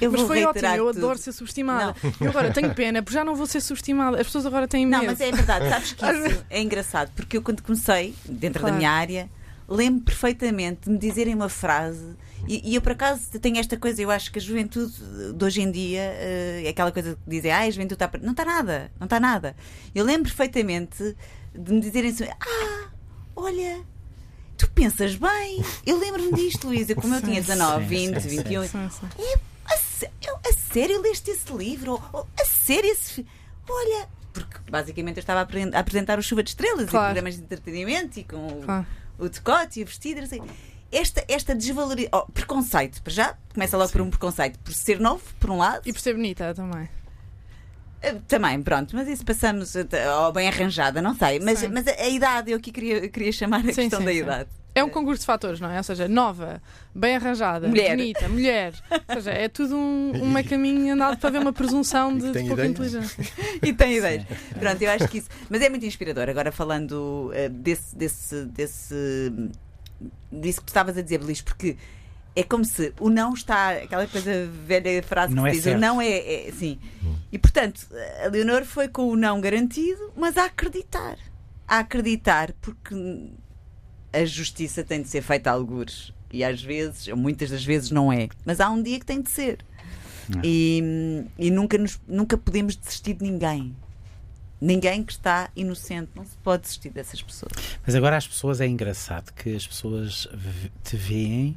Eu mas foi ótimo, eu tudo. adoro ser subestimada. Não. Eu agora tenho pena, porque já não vou ser subestimada. As pessoas agora têm medo. Não, mas é verdade, sabes que isso é engraçado, porque eu quando comecei, dentro claro. da minha área, lembro perfeitamente de me dizerem uma frase. E, e, eu, por acaso, tenho esta coisa. Eu acho que a juventude de hoje em dia uh, é aquela coisa que dizem, ah, a juventude está. Não está nada, não está nada. Eu lembro perfeitamente de me dizerem assim: ah, olha, tu pensas bem. Eu lembro-me disto, Luísa, como eu tinha 19, 20, 21. Sim, sim. A, a, sério leste esse livro? A sério esse. Olha, porque basicamente eu estava a, apresentar o Chuva de Estrelas claro. e programas de entretenimento e com claro. O, decote e o vestido. Assim. Esta, esta desvalorização. Oh, preconceito, para já, começa logo Sim. por um preconceito, por ser novo, por um lado. E por ser bonita também. Eh, também, pronto, mas isso passamos, eh, ou bem arranjada, não sei. Mas, mas a, a, idade, eu aqui queria, queria chamar a sim, questão sim, da idade. É um concurso de fatores, não é? Ou seja, nova, bem arranjada, mulher. bonita, mulher. Ou seja, é tudo um, uma caminho andado para ver uma presunção de, de pouca inteligência. e tem ideias. Pronto, eu acho que isso. Mas é muito inspirador. Agora, falando uh, desse, desse, desse. disso que tu estavas a dizer, Belis, porque é como se o não está, aquela coisa velha frase não que é diz, certo. o não é, é sim. Hum. E portanto, a Leonor foi com o não garantido, mas a acreditar. A acreditar, porque a justiça tem de ser feita a algures. E às vezes, ou muitas das vezes, não é. Mas há um dia que tem de ser. E, e nunca, nos, nunca podemos desistir de ninguém. Ninguém que está inocente. Não se pode desistir dessas pessoas. Mas agora as pessoas, é engraçado que as pessoas te veem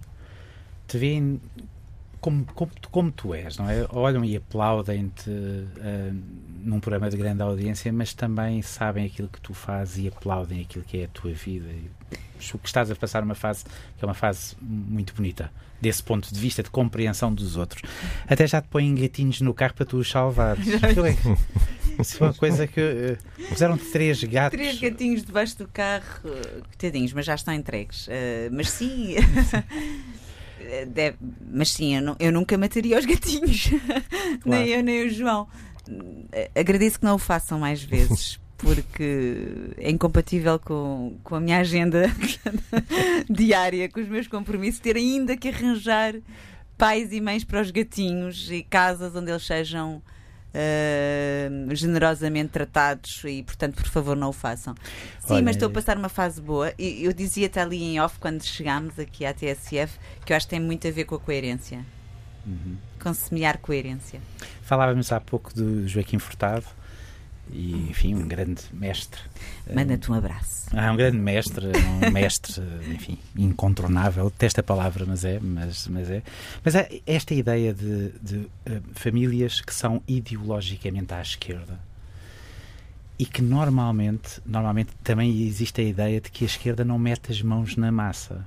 te veem como, como, como tu és, não é? Olham e aplaudem-te uh, num programa de grande audiência, mas também sabem aquilo que tu fazes e aplaudem aquilo que é a tua vida. O que estás a passar uma fase que é uma fase muito bonita, desse ponto de vista de compreensão dos outros. Até já te põem gatinhos no carro para tu os salvar. Isso é uma coisa que. Uh, puseram três gatos. Três gatinhos debaixo do carro, coitadinhos, mas já estão entregues. Uh, mas sim. Deve, mas sim, eu, eu, nunca mataria os gatinhos, claro. nem eu nem o João. Agradeço que não o façam mais vezes, porque é incompatível com, com a minha agenda diária, com os meus compromissos, ter ainda que arranjar pais e mães para os gatinhos e casas onde eles sejam uh, generosamente tratados e, portanto, por favor, não o façam. Sim, Olha, mas estou a passar uma fase boa. E eu dizia-te ali em off, quando chegámos aqui à TSF, que eu acho que tem muito a ver com a coerência. Uhum. Com semear coerência. Falávamos há pouco do Joaquim Furtado e, enfim, um grande mestre. Manda-te um abraço. Ah, um grande mestre, um mestre, enfim, incontornável. Detesto a palavra, mas é. Mas, mas é. Mas é esta ideia de, de uh, famílias que são ideologicamente à esquerda e que normalmente, normalmente também existe a ideia de que a esquerda não mete as mãos na massa.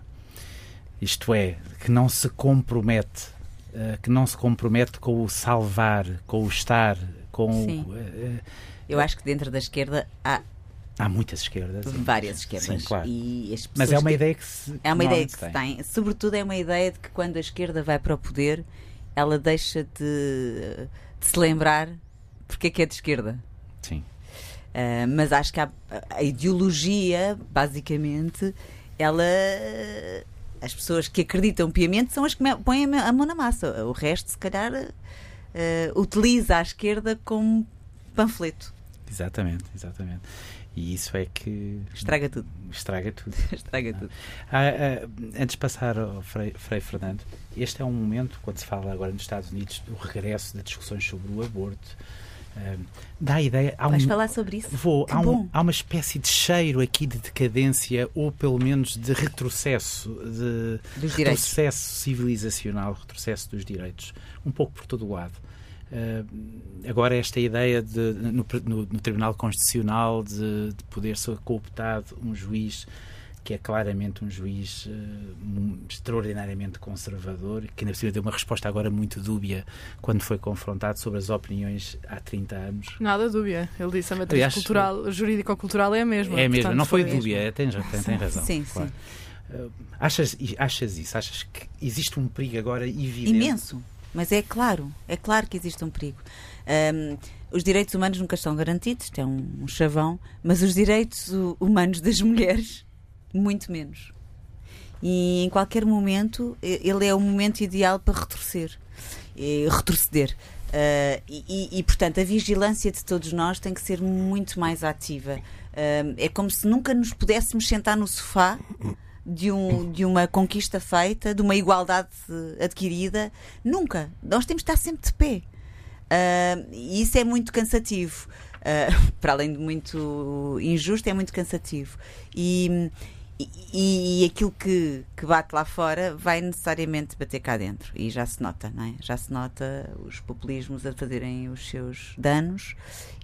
Isto é, que não se compromete, uh, que não se compromete com o salvar, com o estar, com Sim. o, uh, eu acho que dentro da esquerda há Há muitas esquerdas. Várias esquerdas. Sim, claro. Mas é uma ideia que se. É uma ideia que se tem. Sobretudo é uma ideia de que quando a esquerda vai para o poder, ela deixa de, de se lembrar porque é que é de esquerda. Sim. Uh, mas acho que a, a, ideologia, basicamente, ela. As pessoas que acreditam piamente são as que põem a mão na massa. O resto, se calhar, uh, utiliza a esquerda como panfleto. Exatamente, exatamente. E isso é que. Estraga tudo. Estraga tudo. Estraga tudo. Ah, ah, antes de passar ao Frei, Frei, Fernando, este é um momento, quando se fala agora nos Estados Unidos, do regresso de discussões sobre o aborto. Ah, dá a ideia. Há Vais um, falar sobre isso? Vou. Há, um, há, uma espécie de cheiro aqui de decadência, ou pelo menos de retrocesso, de dos retrocesso direitos. civilizacional, retrocesso dos direitos, um pouco por todo o lado. Uh, agora esta ideia de, no, no, no Tribunal Constitucional de, de, poder ser cooptado um juiz que é claramente um juiz uh, extraordinariamente conservador, que ainda precisa deu uma resposta agora muito dúbia quando foi confrontado sobre as opiniões há 30 anos. Nada dúbia. Ele disse a matriz Aliás, cultural, jurídico-cultural é a mesma. É a mesma, não foi dúbia, tem, tem, tem razão. Sim, claro. sim. Uh, achas, achas isso? Achas que existe um perigo agora evidente? Imenso mas é claro, é claro que existe um perigo. Um, os direitos humanos nunca estão garantidos, é um, um chavão, mas os direitos humanos das mulheres, muito menos. E em qualquer momento, ele é o momento ideal para retroceder. retroceder. Uh, e, e, portanto, a vigilância de todos nós tem que ser muito mais ativa. Uh, é como se nunca nos pudéssemos sentar no sofá de, um, de uma conquista feita, de uma igualdade adquirida. Nunca. Nós temos de estar sempre de pé. Uh, e isso é muito cansativo. Uh, para além de muito injusto, é muito cansativo. E, e, e, aquilo que, que bate lá fora vai necessariamente bater cá dentro. E já se nota, não é? Já se nota os populismos a fazerem os seus danos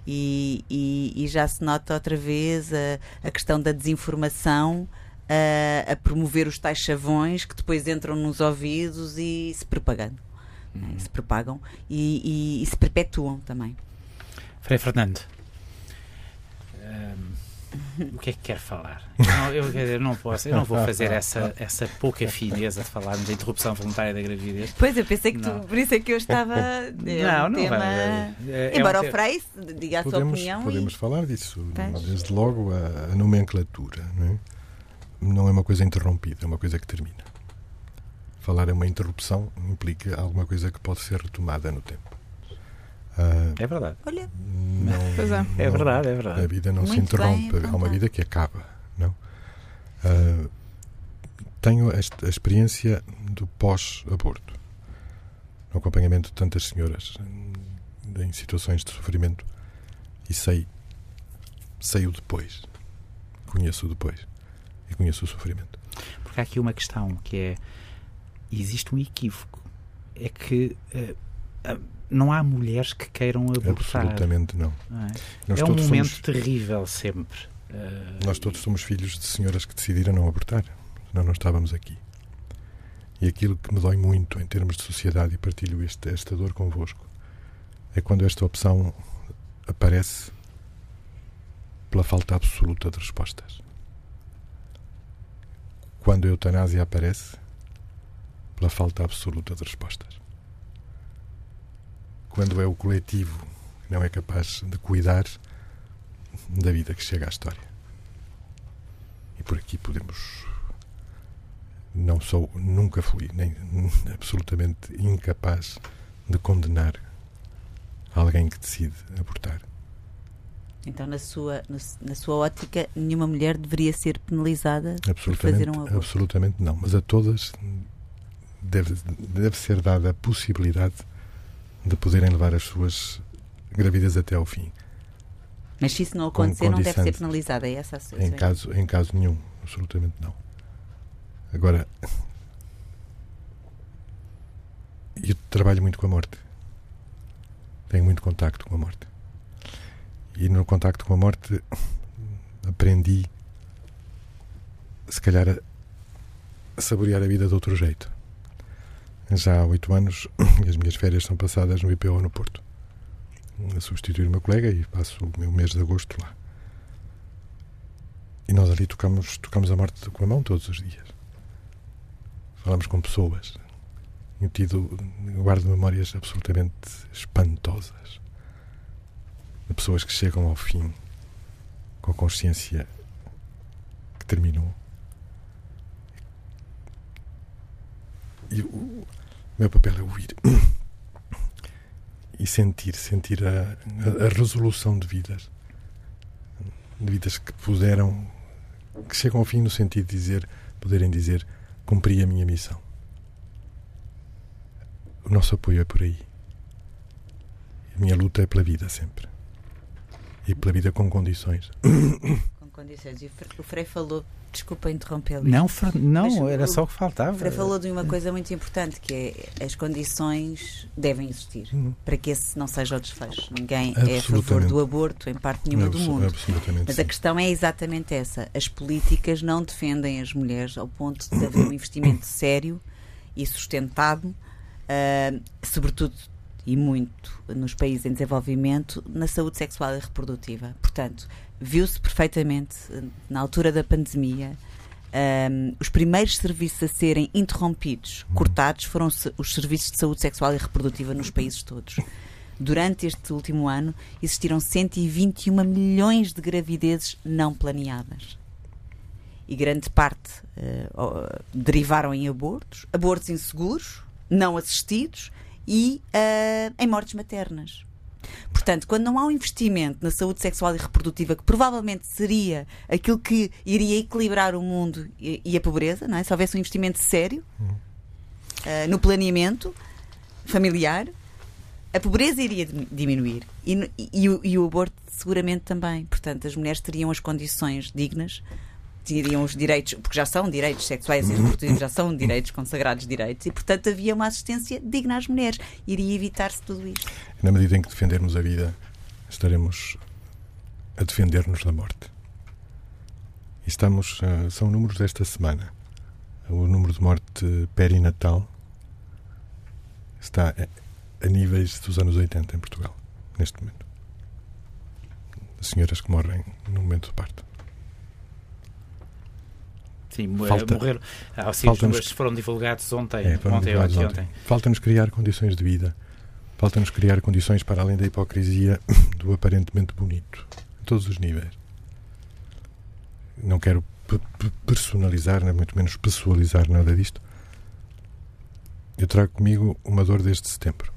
e, e, e já se nota outra vez a, a questão da desinformação a, a, promover os tais chavões que depois entram nos ouvidos e se propagando. Uhum. Se propagam e, e, se perpetuam também. Frei Fernando. Um o que é que quer falar? Não, eu, eu, não posso, eu não vou fazer essa, essa pouca fineza de falarmos da interrupção voluntária da gravidez. Pois, eu pensei que tu, por isso é que eu estava. É não, um não tema... vai. É, é Embora um o Frei diga a podemos, sua opinião. Podemos e... falar disso. Desde logo, a, a nomenclatura não é? Não é uma coisa interrompida, é uma coisa que termina. Falar é uma interrupção implica alguma coisa que pode ser retomada no tempo. Uh, é verdade. Olha. Não, pois é. é verdade, é verdade. A vida não Muito se interrompe, bem, há uma vida que acaba. Não? Uh, tenho esta, a experiência do pós-aborto. No acompanhamento de tantas senhoras em situações de sofrimento e sei, sei o depois. Conheço o depois e conheço o sofrimento. Porque há aqui uma questão que é existe um equívoco. É que uh, não há mulheres que queiram abortar. Absolutamente não. É, é um momento somos, terrível sempre. Uh, nós todos somos filhos de senhoras que decidiram não abortar, senão não estávamos aqui. E aquilo que me dói muito em termos de sociedade, e partilho este, esta dor convosco, é quando esta opção aparece pela falta absoluta de respostas. Quando a eutanásia aparece pela falta absoluta de respostas quando é o coletivo que não é capaz de cuidar da vida que chega à história. E por aqui podemos. Não sou, nunca fui, nem absolutamente incapaz de condenar alguém que decide abortar. Então, na sua, na sua ótica, nenhuma mulher deveria ser penalizada por fazer um aborto? Absolutamente não, mas a todas deve, deve ser dada a possibilidade de poderem levar as suas gravidez até ao fim. Mas se isso não acontecer, não deve ser penalizada, é essa a sua em caso Em caso nenhum, absolutamente não. Agora, eu trabalho muito com a morte. Tenho muito contacto com a morte. E no contacto com a morte aprendi, se calhar, a saborear a vida de outro jeito já há oito anos as minhas férias são passadas no IPO no Porto. A substituir o meu colega e passo o meu mês de agosto lá. E nós ali tocamos, tocamos a morte com a mão todos os dias. Falamos com pessoas. Tenho tido, guardo memórias absolutamente espantosas. De pessoas que chegam ao fim com a consciência que terminou. E o, meu papel é ouvir e sentir, sentir a, a, a, resolução de vidas, de vidas que puderam, que chegam ao fim no sentido de dizer, poderem dizer, cumpri a minha missão. O nosso apoio é por aí. A minha luta é pela vida sempre. E pela vida com condições. Com condições. E o Frei falou Desculpa interrompê-lo. Não, não era só o que faltava. Frei falou de uma coisa muito importante, que é as condições devem existir uhum. para que esse não seja o desfecho. Ninguém é a favor do aborto em parte nenhuma do mundo. Mas sim. a questão é exatamente essa. As políticas não defendem as mulheres ao ponto de haver um investimento sério e sustentado, uh, sobretudo e muito nos países em desenvolvimento, na saúde sexual e reprodutiva. Portanto, viu-se perfeitamente na altura da pandemia. Um, os primeiros serviços a serem interrompidos, uhum. cortados, foram os serviços de saúde sexual e reprodutiva nos países todos. Durante este último ano, existiram 121 milhões de gravidezes não planeadas. E grande parte uh, derivaram em abortos, abortos inseguros, não assistidos e uh, em mortes maternas. Portanto, quando não há um investimento na saúde sexual e reprodutiva, que provavelmente seria aquilo que iria equilibrar o mundo e, e a pobreza, não é? se houvesse um investimento sério uh, no planeamento familiar, a pobreza iria diminuir e, e, e, o, e, o, aborto seguramente também. Portanto, as mulheres teriam as condições dignas teriam os direitos, porque já são direitos sexuais e reprodutivos, já são direitos consagrados direitos, e portanto havia uma assistência digna às mulheres. Iria evitar-se tudo isto. Na medida em que defendermos a vida, estaremos a defender-nos da morte. E estamos, uh, são números desta semana. O número de morte perinatal está a, níveis dos anos 80 em Portugal, neste momento. As senhoras que morrem no momento do parto. Sim, Falta, morreram. Ah, sim, os números foram divulgados ontem. É, ontem, divulgados ontem. ontem. Falta-nos criar condições de vida. Falta-nos criar condições para além da hipocrisia do aparentemente bonito, em todos os níveis. Não quero personalizar, nem muito menos pessoalizar nada disto. Eu trago comigo uma dor desde setembro.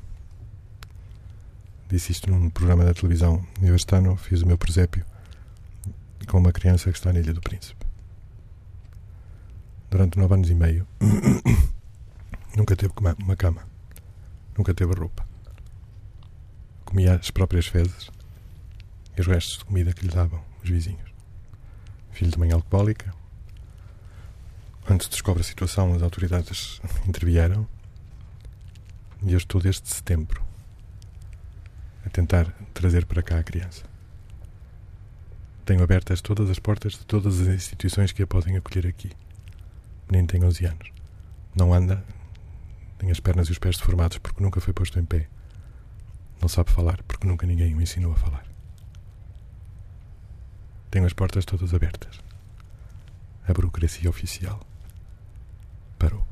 Disse isto num programa da televisão universitário, fiz o meu presépio com uma criança que está na Ilha do Príncipe durante nove anos e meio, nunca teve uma cama, nunca teve roupa. Comia as próprias fezes e os restos de comida que lhe davam os vizinhos. Filho de mãe alcoólica. Antes de descobrir a situação, as autoridades intervieram e eu estou desde setembro a tentar trazer para cá a criança. Tenho abertas todas as portas de todas as instituições que a podem acolher aqui. O menino tem 11 anos. Não anda, tem as pernas e os pés deformados porque nunca foi posto em pé. Não sabe falar porque nunca ninguém o ensinou a falar. Tenho as portas todas abertas. A burocracia oficial parou.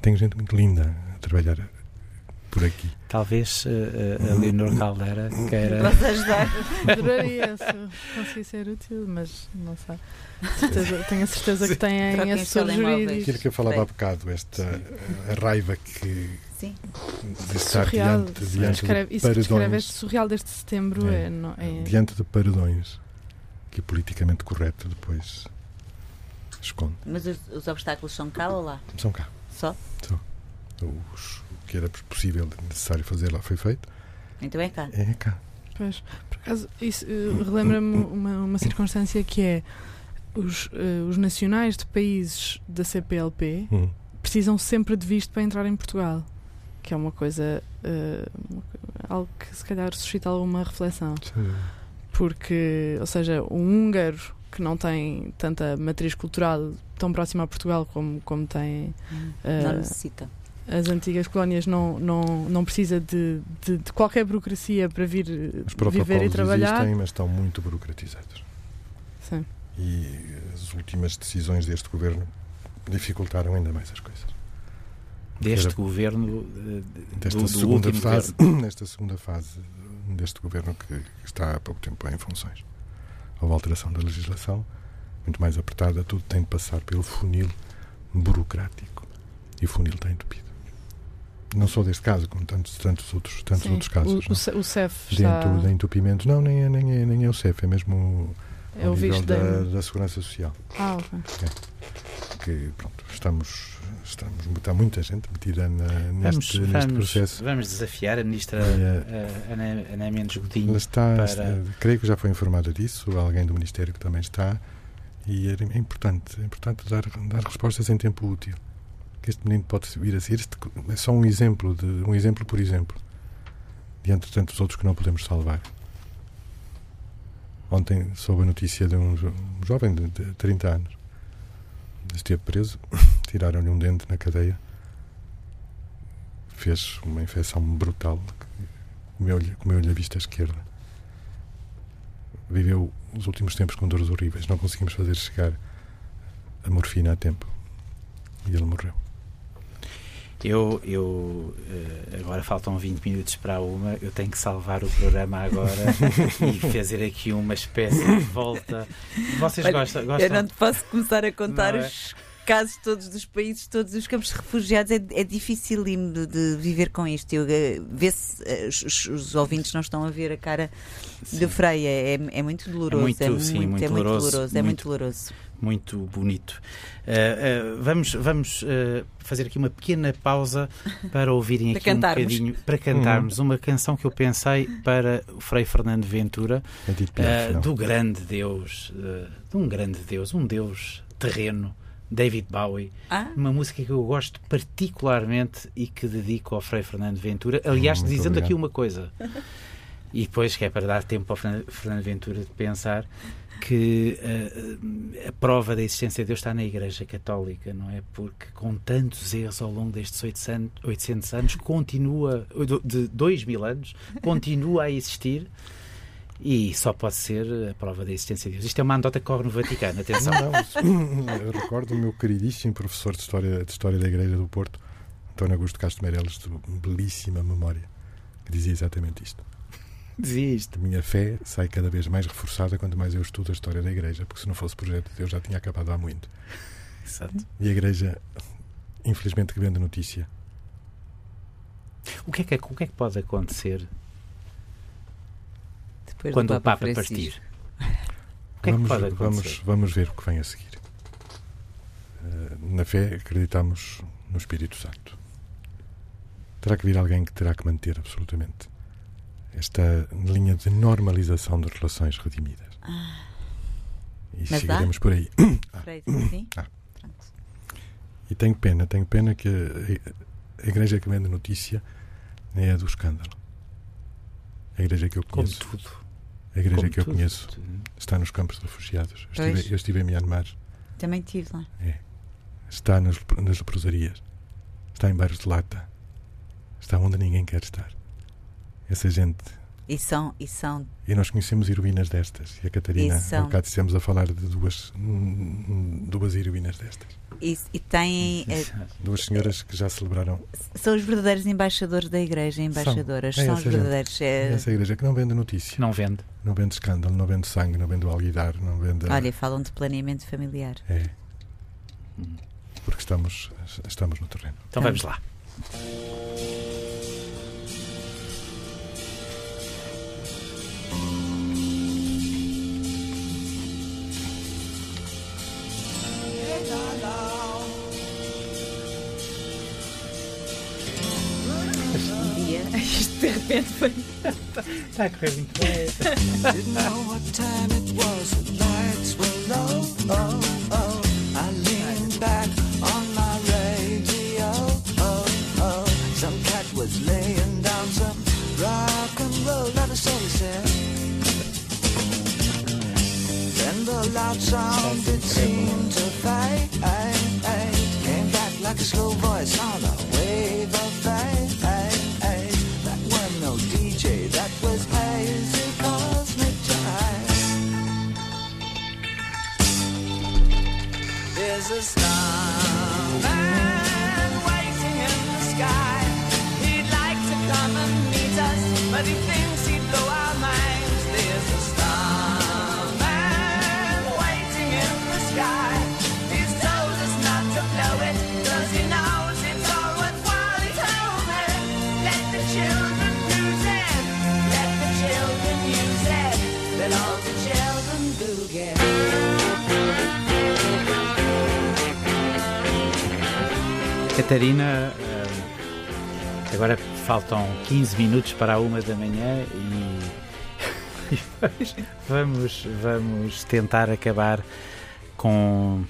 Tenho gente muito linda a trabalhar por aqui. Talvez uh, a Leonor Caldeira queira. Posso ajudar? Adoraria se conseguir ser útil, mas não sei. Certeza, tenho a certeza que têm assessores jurídicos. Aquilo que eu falava há bocado, esta a raiva que. Sim. De estar surreal. diante, diante escreve, de paredões. Escreve este surreal deste setembro. É, é, não, é... Diante de paredões que é politicamente correto depois esconde. Mas os, os obstáculos são cá ou lá? São cá. Só? Só. Os, que era possível, necessário fazer lá foi feito. Então é cá. É cá. Pois, por acaso, isso uh, relembra-me uma, uma circunstância que é os, uh, os nacionais de países da CPLP hum. precisam sempre de visto para entrar em Portugal. Que é uma coisa. Uh, algo que se calhar suscita alguma reflexão. Sim. Porque, ou seja, um húngaro que não tem tanta matriz cultural tão próxima a Portugal como, como tem. Hum. não necessita as antigas colónias não, não, não precisa de, de, de qualquer burocracia para vir viver e trabalhar. existem, mas estão muito burocratizados. Sim. E as últimas decisões deste governo dificultaram ainda mais as coisas. Deste Era, governo, eh, desta do, segunda do fase, governo. nesta segunda fase deste governo que está há pouco tempo em funções. Houve alteração da legislação, muito mais apertada, tudo tem de passar pelo funil burocrático. E o funil está entupido não só deste caso, como tantos, tantos outros, tantos Sim, outros casos. O, o, o CEF Dentro está... de entupimento. Não, nem é, nem, é, nem é o CEF, é mesmo é o nível da, da, Segurança Social. Ah, ok. É. Que, pronto, estamos, estamos, está muita gente metida na, neste, vamos, neste vamos, processo. Vamos desafiar a Ministra é, Ana, Ana Mendes Godinho está, para... Creio que já foi informada disso, alguém do Ministério que também está, e é importante, é importante dar, dar respostas em tempo útil que este menino pode vir a ser. Este é só um exemplo, de, um exemplo por exemplo, diante de tantos outros que não podemos salvar. Ontem soube a notícia de um, um jovem de, de 30 anos. Esteve preso, tiraram-lhe um dente na cadeia, fez uma infecção brutal, comeu-lhe comeu a vista esquerda. Viveu os últimos tempos com dores horríveis, não conseguimos fazer chegar a morfina a tempo. E ele morreu. Eu, eu eh, agora faltam 20 minutos para uma, eu tenho que salvar o programa agora e fazer aqui uma espécie de volta. Vocês Olha, gostam, gostam? Eu não te posso começar a contar é? os casos todos dos países, todos os campos de refugiados. É, é de, de, viver com isto. Eh, vê-se, eh, os, os, ouvintes não estão a ver a cara sim. do Freia. É, é muito doloroso. É muito, é muito, sim, muito, é doloroso, muito doloroso. É muito doloroso muito bonito. Uh, uh, vamos vamos uh, fazer aqui uma pequena pausa para ouvirem aqui um bocadinho, para cantarmos uhum. uma canção que eu pensei para o Frei Fernando Ventura, é do grande Deus, de um grande Deus, um Deus terreno. David Bowie, ah? uma música que eu gosto particularmente e que dedico ao Frei Fernando Ventura. Aliás, dizendo obrigado. aqui uma coisa, e depois que é para dar tempo ao Fernando Ventura de pensar, que uh, a prova da existência de Deus está na Igreja Católica, não é? Porque com tantos erros ao longo destes 800, 800 anos, continua, de 2 mil anos, continua a existir. E só pode ser a prova da existência de Deus. Isto é uma anedota que corre no Vaticano, atenção. Não, eu recordo o meu queridíssimo professor de História, de História da Igreja do Porto, António Augusto Castro Meireles, de belíssima memória, que dizia exatamente isto. A minha fé sai cada vez mais reforçada quanto mais eu estudo a história da Igreja, porque se não fosse projeto de Deus já tinha acabado há muito. Exato. E a Igreja, infelizmente, que vende notícia. O que é que, o que, é que pode acontecer Depois quando o Papa partir? O que vamos, é que pode acontecer? Vamos, vamos ver o que vem a seguir. Uh, na fé acreditamos no Espírito Santo. Terá que vir alguém que terá que manter absolutamente esta linha de normalização de relações redimidas. Ah. E Mas seguiremos dá? por aí. ah. Sim? Ah. E tenho pena, tenho pena que a, a igreja que vende notícia é a do escândalo. A igreja que eu conheço. Como tudo. A igreja Como que eu tudo. conheço está nos campos de refugiados. Eu estive, eu estive em Myanmar. Também estive lá. É. Está nas, nas leprosarias. Está em bairros de lata. Está onde ninguém quer estar essa gente. E são, e são. E nós conhecemos heroínas destas. E a Catarina, e são... há bocado dissemos a falar de duas, duas heroínas destas. E, e têm. Eh, duas senhoras que já celebraram. São os verdadeiros embaixadores da igreja, embaixadoras. São, é são os verdadeiros. É... Essa igreja que não vende notícia. Não vende. Não vende escândalo, não vende sangue, não vende alguidar, não vende. Olha, falam de planeamento familiar. É. Porque estamos, estamos no terreno. Então vamos lá. De repente foi. Está a correr. Didn't know what time it was, the lights were low. Oh, oh. I leaned back on my radio. Oh, oh. Some cat was laying down some rock and roll, not a soul said. Then the loud sound it seemed to fade. Came back like a slow voice on a wave of but he Catarina, eh, agora faltam 15 minutos para a uma da manhã e, vamos, vamos tentar acabar com.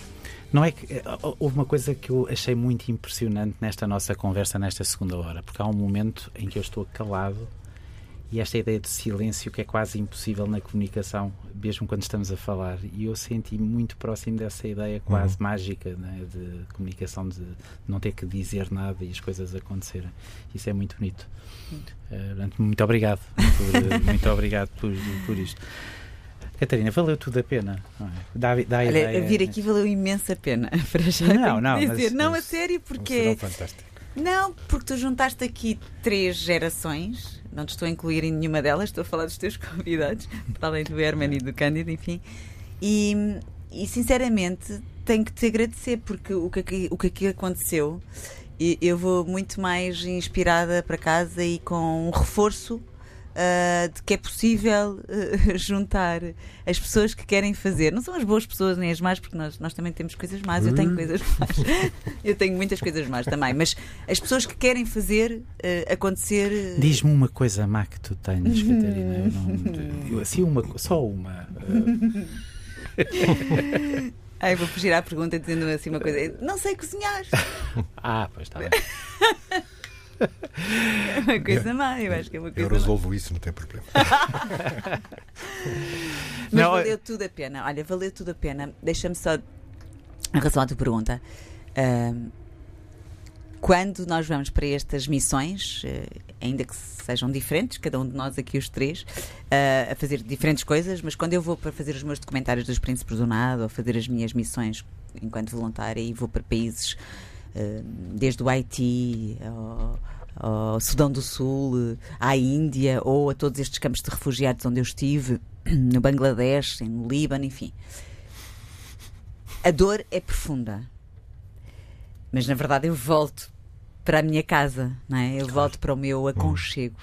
Não é que. Eh, houve uma coisa que eu achei muito impressionante nesta nossa conversa, nesta segunda hora, porque há um momento em que eu estou calado e esta ideia de silêncio que é quase impossível na comunicação, mesmo quando estamos a falar. E eu senti muito próximo dessa ideia quase uhum. mágica né, de comunicação, de não ter que dizer nada e as coisas acontecerem. Isso é muito bonito. Uh, muito obrigado. Por, muito obrigado por, por isto. Catarina, valeu tudo a pena. Não é? dá, dá Olha, ideia... vir aqui valeu imensa pena. Para já não, não, dizer. Mas, não, a sério, porque. fantástico. Não, porque tu juntaste aqui três gerações não te estou a incluir em nenhuma delas, estou a falar dos teus convidados, para além do Herman e do Cândido, enfim. E, e sinceramente tenho que te agradecer, porque o que aqui, o que aqui aconteceu, eu vou muito mais inspirada para casa e com um reforço uh, de que é possível uh, juntar as pessoas que querem fazer. Não são as boas pessoas nem as más, porque nós, nós também temos coisas más. Eu tenho hum. coisas más. eu tenho muitas coisas más também. Mas as pessoas que querem fazer uh, acontecer. Diz-me uma coisa má que tu tens, Catarina. Eu não, eu, assim, uma, só uma. Ai, vou fugir à pergunta dizendo assim uma coisa. Não sei cozinhar. ah, pois está bem. É uma coisa má, eu acho que é uma coisa Eu resolvo má. isso, não tem problema. Mas não, valeu tudo a pena. Olha, valeu tudo a pena. Deixa-me só, em relação à tua pergunta, uh, quando nós vamos para estas missões, uh, ainda que sejam diferentes, cada um de nós aqui, os três, uh, a fazer diferentes coisas, mas quando eu vou para fazer os meus documentários dos Príncipes do Nado, ou fazer as minhas missões enquanto voluntária e vou para países uh, desde o Haiti ao, ao, Sudão do Sul, à Índia ou a todos estes campos de refugiados onde eu estive, no Bangladesh, no Líbano, enfim. A dor é profunda. Mas na verdade eu volto para a minha casa, não é? Eu claro. volto para o meu aconchego.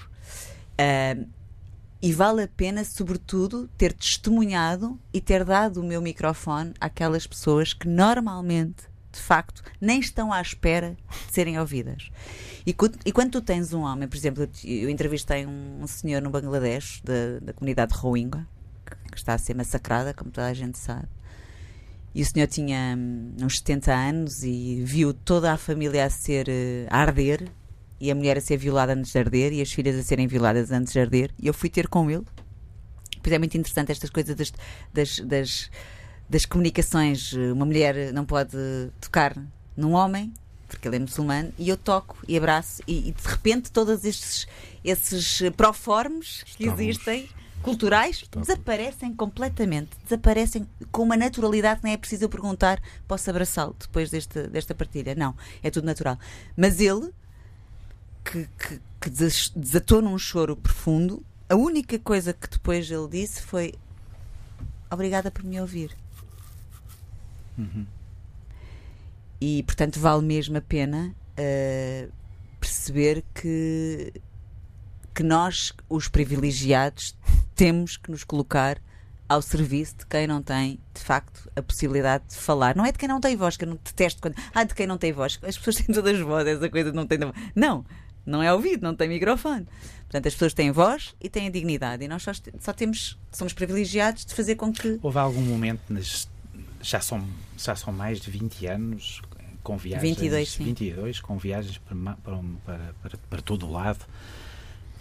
Uh, e vale a pena, sobretudo, ter testemunhado e ter dado o meu microfone àquelas pessoas que normalmente, de facto, nem estão à espera de serem ouvidas. E, e quando tu tens um homem, por exemplo, eu entrevistei um, senhor no Bangladesh, da, da comunidade Rohingya, que, está a ser massacrada, como toda a gente sabe. E o senhor tinha hum, uns 70 anos e viu toda a família a ser uh, a arder e a mulher a ser violada antes de arder e as filhas a serem violadas antes de arder. E eu fui ter com ele. Pois é muito interessante estas coisas das, das, das, das comunicações. Uma mulher não pode tocar num homem porque ele é muçulmano, e eu toco e abraço, e, e de repente todos estes, esses proformes que Estamos. existem culturais desaparecem completamente. Desaparecem com uma naturalidade que nem é preciso eu perguntar, posso abraçá-lo depois deste, desta partilha. Não, é tudo natural. Mas ele, que, que, que desatou num choro profundo, a única coisa que depois ele disse foi obrigada por me ouvir. Uhum. E portanto vale mesmo a pena uh, perceber que que nós, os privilegiados, temos que nos colocar ao serviço de quem não tem, de facto, a possibilidade de falar. Não é de quem não tem voz, que eu não detesto quando. Ah, de quem não tem voz. As pessoas têm todas as vozes, essa coisa não tem. Não, não é ouvido, não tem microfone. Portanto, as pessoas têm voz e têm dignidade. E nós só, só temos, somos privilegiados de fazer com que. Houve algum momento, nas, já, são, já são mais de 20 anos, com viagens. 22, sim. 22, com viagens para, para, para, para todo o lado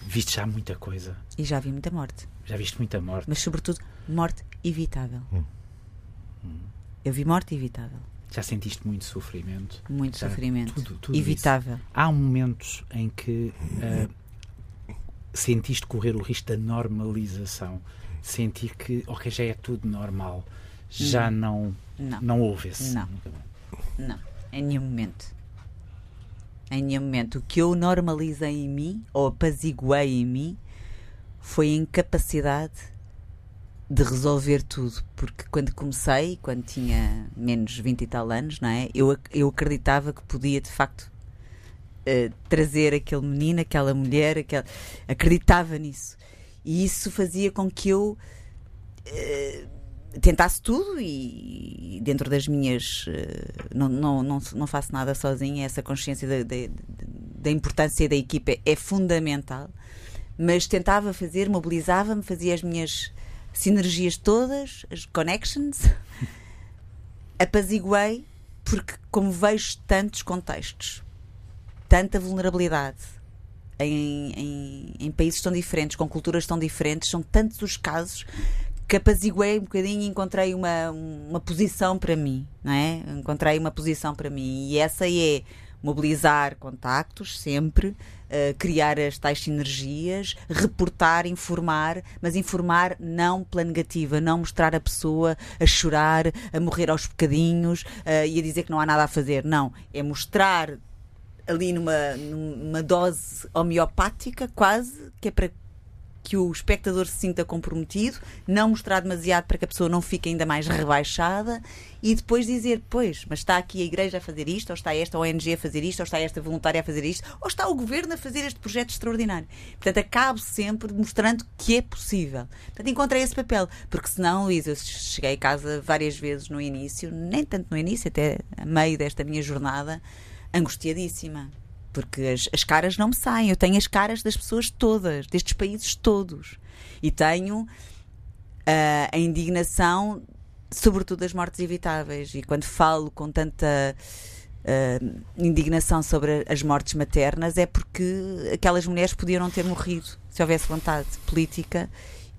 Viste já muita coisa. E já vi muita morte. Já viste muita morte. Mas, sobretudo, morte evitável. Hum. Hum. Eu vi morte evitável. Já sentiste muito sofrimento? Muito já, sofrimento. Tudo, tudo evitável. Isso. Há momentos em que uh, sentiste correr o risco da normalização. Sentir que, ok, já é tudo normal. Já não, não, não houve esse. Não. Não, em nenhum momento em nenhum momento. O que eu normalizei em mim, ou apaziguei em mim, foi a incapacidade de resolver tudo. Porque quando comecei, quando tinha menos 20 e tal anos, não é? eu, eu acreditava que podia, de facto, uh, trazer aquele menino, aquela mulher, aquela... acreditava nisso. E isso fazia com que eu. Uh, tentasse tudo e, dentro das minhas uh, não, não, não, não faço nada sozinha, essa consciência da importância da equipa é fundamental, mas tentava fazer, mobilizava-me, fazia as minhas sinergias todas, as connections, apaziguei, porque como vejo tantos contextos, tanta vulnerabilidade em, em, em países tão diferentes, com culturas tão diferentes, são tantos os casos que apaziguei um bocadinho e encontrei uma, uma posição para mim, não é? Encontrei uma posição para mim e essa é mobilizar contactos sempre, uh, criar as tais sinergias, reportar, informar, mas informar não pela negativa, não mostrar a pessoa a chorar, a morrer aos bocadinhos uh, e a dizer que não há nada a fazer. Não, é mostrar ali numa, numa dose homeopática quase, que é para que o espectador se sinta comprometido, não mostrar demasiado para que a pessoa não fique ainda mais rebaixada e depois dizer, pois, mas está aqui a igreja a fazer isto, ou está esta ONG a fazer isto, ou está esta voluntária a fazer isto, ou está o governo a fazer este projeto extraordinário. Portanto, acabo sempre mostrando que é possível. Portanto, encontrei esse papel, porque senão, Luís, eu cheguei a casa várias vezes no início, nem tanto no início, até a meio desta minha jornada, angustiadíssima porque as, as caras não me saem. Eu tenho as caras das pessoas todas, destes países todos. E tenho uh, a indignação, sobretudo das mortes evitáveis. E quando falo com tanta. Uh, indignação sobre as mortes maternas é porque aquelas mulheres podiam não ter morrido se houvesse vontade política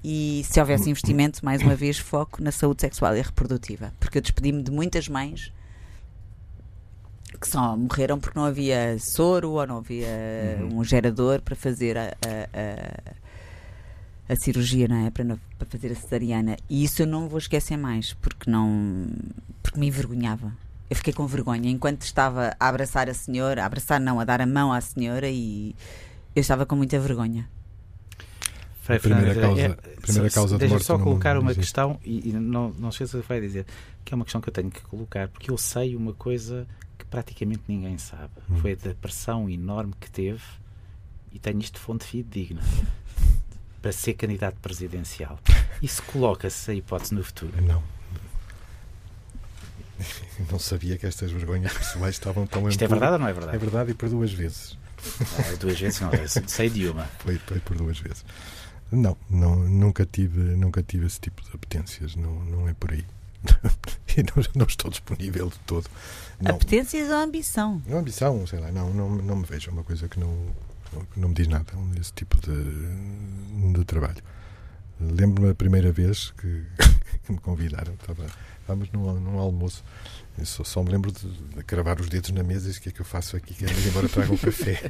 e se houvesse investimento, mais uma vez, foco na saúde sexual e reprodutiva. Porque eu despedi-me de muitas mães que só morreram porque não havia soro ou não havia uhum. um gerador para fazer a, a, a, a cirurgia, não é? Para, para, fazer a cesariana. E isso eu não vou esquecer mais, porque não. porque me envergonhava. Eu fiquei com vergonha enquanto estava a abraçar a senhora, a abraçar não, a dar a mão à senhora e eu estava com muita vergonha. a primeira causa, é, primeira causa de Deixa só colocar uma questão e, e não, não sei se vai dizer que é uma questão que eu tenho que colocar porque eu sei uma coisa praticamente ninguém sabe. Hum. Foi a depressão enorme que teve e tenho isto de fonte fidedigna para ser candidato presidencial. Isso coloca-se a hipótese no futuro? Não. Não sabia que estas vergonhas pessoais estavam tão Isto é verdade ou não é verdade? É verdade e por duas vezes. Ah, duas vezes não, sei de uma. Foi, foi por duas vezes. Não, não, nunca tive, nunca tive esse tipo de apetências, não, não é por aí. e não, não, estou disponível de todo. Não, Apetências ou ambição? Não, ambição, sei lá, não, não, não me vejo. É uma coisa que não, não me diz nada, esse tipo de, de trabalho. Lembro-me a primeira vez que, que me convidaram, estava, estávamos num, num almoço. Só, só, me lembro de, de cravar os dedos na mesa e O que é que eu faço aqui? Quero ir embora traga um café.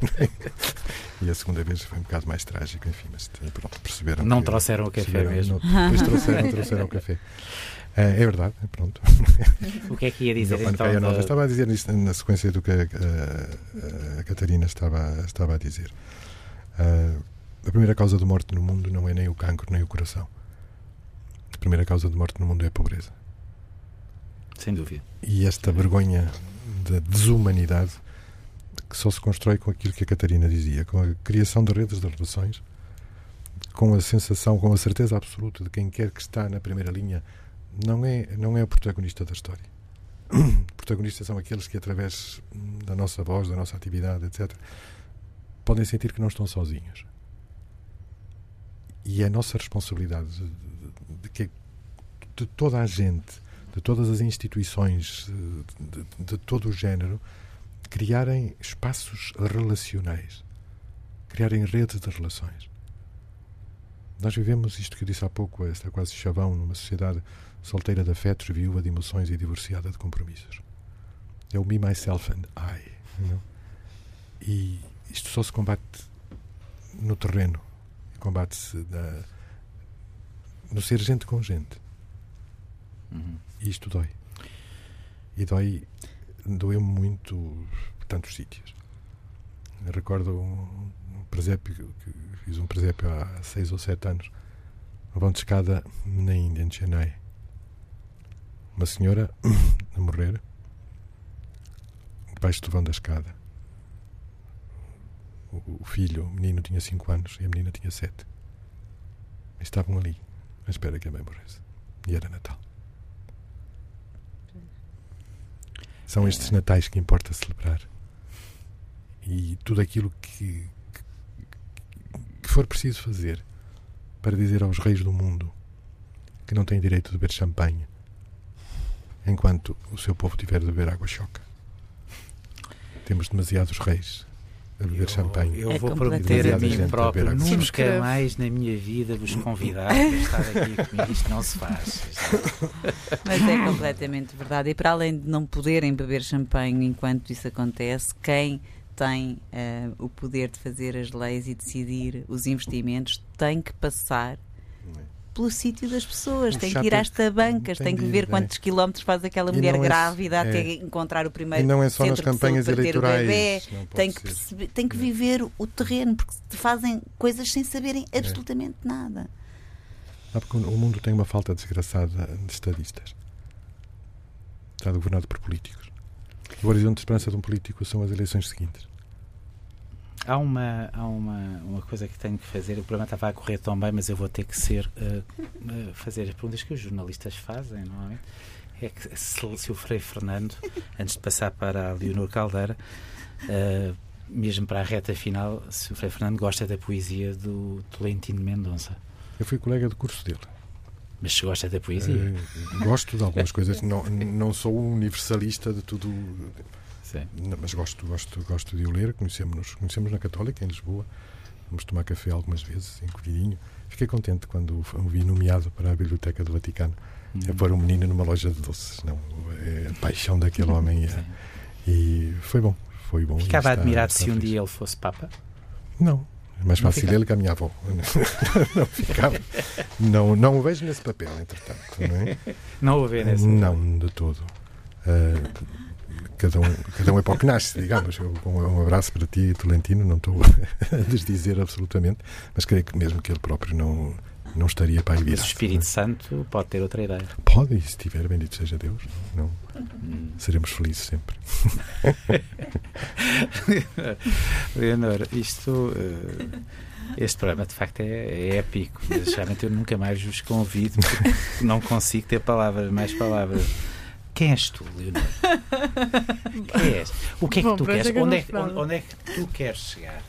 e a segunda vez foi um bocado mais trágico, enfim, mas pronto, perceberam. Não que, trouxeram o café mesmo. Não, depois trouxeram, trouxeram o café. É, é verdade, pronto. O que é que ia dizer então? Da... Estava a dizer isto na sequência do que a, a, a Catarina estava, estava a dizer. Uh, a primeira causa de morte no mundo não é nem o cancro nem o coração. A primeira causa de morte no mundo é a pobreza. Sem dúvida. E esta vergonha da desumanidade que só se constrói com aquilo que a Catarina dizia, com a criação de redes de relações, com a sensação, com a certeza absoluta de quem quer que está na primeira linha não é, não é o protagonista da história. Protagonistas são aqueles que, através da nossa voz, da nossa atividade, etc., podem sentir que não estão sozinhos. E é a nossa responsabilidade de, de, de que de toda a gente, de todas as instituições, de, de todo o género, criarem espaços relacionais, criarem redes de relações. Nós vivemos isto que eu disse há pouco, esta quase chavão, numa sociedade solteira de afetos, viúva de emoções e divorciada de compromissos. É o me, myself and I. Não? E isto só se combate no terreno, combate-se no ser gente com gente. Uhum. E isto dói. E dói, doeu-me muito tantos sítios. Eu recordo um, um presépio, que fiz um presépio há seis ou sete anos, uma vão de escada na Índia, em Chennai uma senhora a morrer debaixo do vão da escada. O, filho, o menino, tinha 5 anos e a menina tinha 7. Estavam ali, à espera que a mãe morresse. E era Natal. São estes natais que importa celebrar. E tudo aquilo que, que, que for preciso fazer para dizer aos reis do mundo que não têm direito de beber champanhe enquanto o seu povo tiver de beber água choca. Temos demasiados reis a beber eu, champanhe. Eu é vou prometer a mim próprio nunca mais na minha vida vos convidar a estar aqui comigo. Isto não se faz. Mas é completamente verdade. E para além de não poderem beber champanhe enquanto isso acontece, quem tem uh, o poder de fazer as leis e decidir os investimentos tem que passar pelo sítio das pessoas, tem que ir às tabancas, tem, tem que ver quantos é. quilómetros faz aquela mulher é grávida é, até encontrar o primeiro. E não é só nas campanhas eleitorais. Bebê, tem, que perceber, tem que viver o terreno, porque fazem coisas sem saberem é. absolutamente nada. Ah, porque o mundo tem uma falta desgraçada de estadistas. Está governado por políticos. O horizonte de esperança de um político são as eleições seguintes. Há uma, há uma, uma coisa que tenho que fazer. O programa estava a correr tão bem, mas eu vou ter que ser uh, fazer as perguntas que os jornalistas fazem, não é? É que se, se o Frei Fernando, antes de passar para a Leonor Caldeira, uh, mesmo para a reta final, se o Frei Fernando gosta da poesia do Tolentino Mendonça. Eu fui colega de curso dele. Mas se gosta da poesia? Uh, gosto de algumas coisas. Não, não sou um universalista de tudo. Sim. Mas gosto, gosto, gosto de o ler. Conhecemos-nos conhecemos na Católica, em Lisboa. Vamos tomar café algumas vezes, encolhidinho. Fiquei contente quando o vi nomeado para a Biblioteca do Vaticano. É pôr um menino numa loja de doces. Não, é a paixão daquele homem. É, e foi bom. Foi bom. Ficava admirado se um dia ele fosse Papa? Não, é mais fácil ele que a minha avó. não ficava. Não, não o vejo nesse papel, entretanto. Não, é? não o vê nesse Não, de todo. Uh, cada, um, cada um é para o que nasce, digamos. Um, abraço para ti, Tolentino. Não estou a desdizer absolutamente, mas creio que mesmo que ele próprio não, não estaria para aí virar. Mas o Espírito Santo pode ter outra ideia. Pode, e se tiver, bendito seja Deus. Não, hum. Seremos felizes sempre. Leonor, isto. Uh, este programa de facto é, é épico, mas realmente eu nunca mais vos convido porque não consigo ter palavras, mais palavras. Quem és tu, Leonor? Quem és? O que é que Bom, tu queres? Onde é, onde, onde é que tu queres chegar?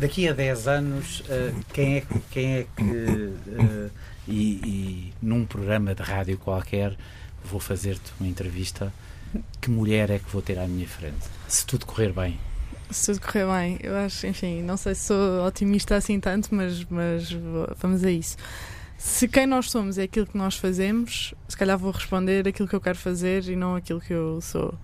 daqui a 10 anos, uh, quem é, quem é que. Uh, e, e, num programa de rádio qualquer, vou fazer-te uma entrevista. Que mulher é que vou ter à minha frente? Se tudo correr bem. Se tudo correr bem, eu acho, enfim, não sei se sou otimista assim tanto, mas, mas vamos a isso. Se quem nós somos é aquilo que nós fazemos, se calhar vou responder aquilo que eu quero fazer e não aquilo que eu sou.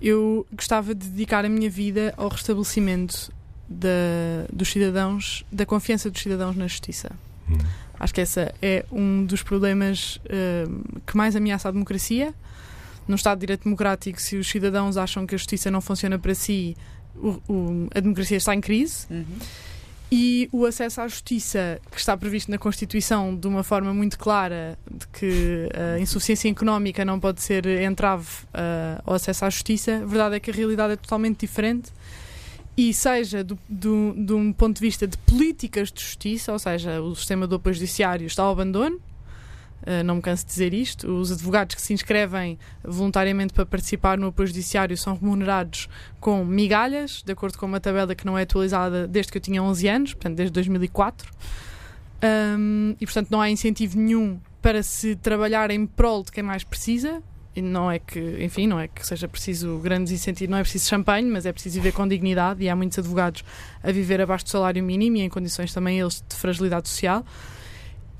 Eu gostava de dedicar a minha vida ao restabelecimento da, dos cidadãos, da confiança dos cidadãos na justiça. Hum. Acho que esse é um dos problemas uh, que mais ameaça a democracia. No Estado de Direito Democrático, se os cidadãos acham que a justiça não funciona para si, o, o, a democracia está em crise. Uhum. E o acesso à justiça, que está previsto na Constituição de uma forma muito clara, de que a insuficiência económica não pode ser entrave uh, ao acesso à justiça, a verdade é que a realidade é totalmente diferente. E seja do, do, de um ponto de vista de políticas de justiça, ou seja, o sistema do apoio judiciário está ao abandono, não me canso de dizer isto, os advogados que se inscrevem voluntariamente para participar no apoio judiciário são remunerados com migalhas, de acordo com uma tabela que não é atualizada desde que eu tinha 11 anos, portanto desde 2004, um, e portanto não há incentivo nenhum para se trabalhar em prol de quem mais precisa, não é que, enfim, não é que seja preciso grandes incentivos, não é preciso champanhe, mas é preciso viver com dignidade e há muitos advogados a viver abaixo do salário mínimo e em condições também eles de fragilidade social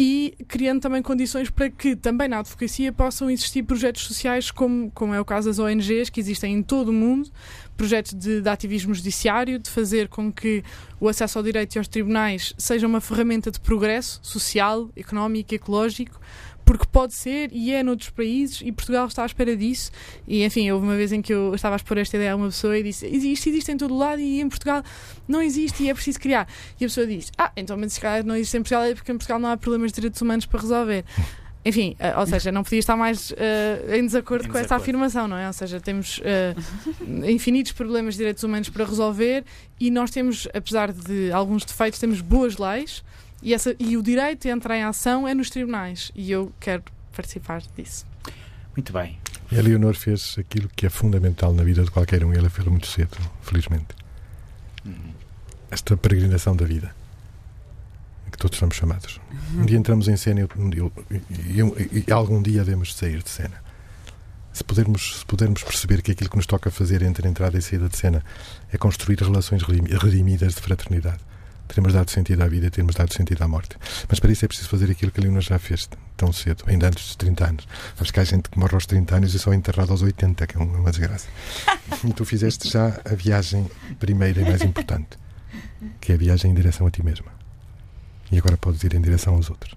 e criando também condições para que também na advocacia possam existir projetos sociais como, como é o caso das ONGs que existem em todo o mundo, projetos de, de ativismo judiciário, de fazer com que o acesso ao direito e aos tribunais seja uma ferramenta de progresso social, económico, ecológico, porque pode ser e é noutros países e Portugal está à espera disso. E enfim, houve uma vez em que eu estava a expor esta ideia a uma pessoa e disse: Isto existe em todo lado e em Portugal não existe e é preciso criar. E a pessoa diz: Ah, então, mas se calhar não existe em Portugal é porque em Portugal não há problemas de direitos humanos para resolver. Enfim, uh, ou seja, não podia estar mais uh, em desacordo em com desacordo. essa afirmação, não é? Ou seja, temos uh, infinitos problemas de direitos humanos para resolver e nós temos, apesar de alguns defeitos, temos boas leis e, essa, e o direito de entrar em ação é nos tribunais. E eu quero participar disso. Muito bem. E a Leonor fez aquilo que é fundamental na vida de qualquer um e ela fez muito cedo, felizmente. Uhum. Esta peregrinação da vida. Todos somos chamados. Um dia entramos em cena e, e, e, e algum dia devemos sair de cena. Se pudermos, se pudermos perceber que aquilo que nos toca fazer entre entrada e saída de cena é construir relações redimidas de fraternidade, teremos dado sentido à vida e teremos dado sentido à morte. Mas para isso é preciso fazer aquilo que a Leona já fez tão cedo, ainda antes dos 30 anos. Acho que há gente que morre aos 30 anos e só é enterrado aos 80, que é uma desgraça. E tu fizeste já a viagem primeira e mais importante, que é a viagem em direção a ti mesma. E agora podes ir em direção aos outros.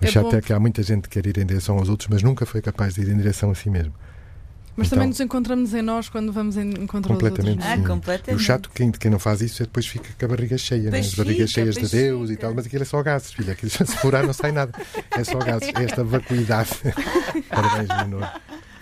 O é chato bom. é que há muita gente que quer ir em direção aos outros, mas nunca foi capaz de ir em direção a si mesmo. Mas então, também nos encontramos em nós quando vamos encontrar completamente, os outros. Ah, completamente. E o chato quem, quem não faz isso é depois fica com a barriga cheia, né? as barrigas cheias de Deus fica. e tal, mas aquilo é só gases, filha. Aquilo se furar não sai nada. É só gases. É esta vacuidade. Parabéns, Leonor.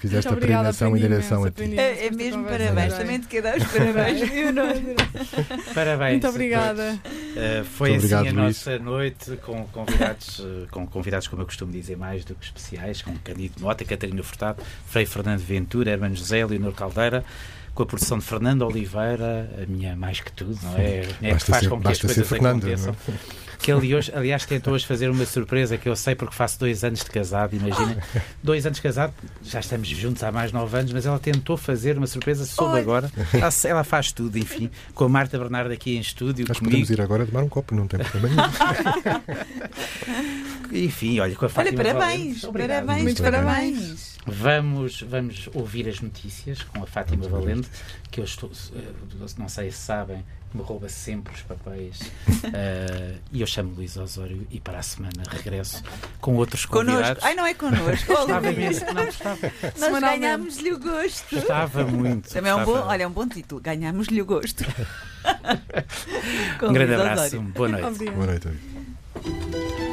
Fizeste a peregrinação em direção a ti. É, é mesmo parabéns. Também te quero dar os parabéns. parabéns. Muito obrigada. Uh, foi Muito assim obrigado, a Luís. nossa noite com convidados, uh, com convidados, como eu costumo dizer, mais do que especiais, com Candido Mota, Catarina Furtado, Frei Fernando Ventura, Hermano José, Leonor Caldeira com a produção de Fernando Oliveira, a minha mais que tudo, não é? É que faz ser, com que as coisas Fernando, aconteçam. Que ele hoje, aliás, tentou hoje fazer uma surpresa que eu sei porque faço dois anos de casado, imagina. Dois anos de casado, já estamos juntos há mais nove anos, mas ela tentou fazer uma surpresa, soube agora. Ela, ela, faz tudo, enfim, com a Marta Bernardo aqui em estúdio. Nós comigo. podemos ir agora tomar um copo, não tem problema nenhum. enfim, olha, com a Fátima Olha, parabéns, parabéns, muito parabéns. Vamos, vamos ouvir as notícias com a Fátima Valente, que eu estou, eh, não sei se sabem, me rouba sempre os papéis. uh, e eu chamo Luís Osório e para a semana regresso com outros convidados. Connosco. Ai, não é connosco. Estava imenso, não estava. Nós ganhámos-lhe o gosto. Estava muito. Também é um bom, olha, é um bom título. Ganhámos-lhe o gosto. um grande abraço. Boa noite. Boa noite.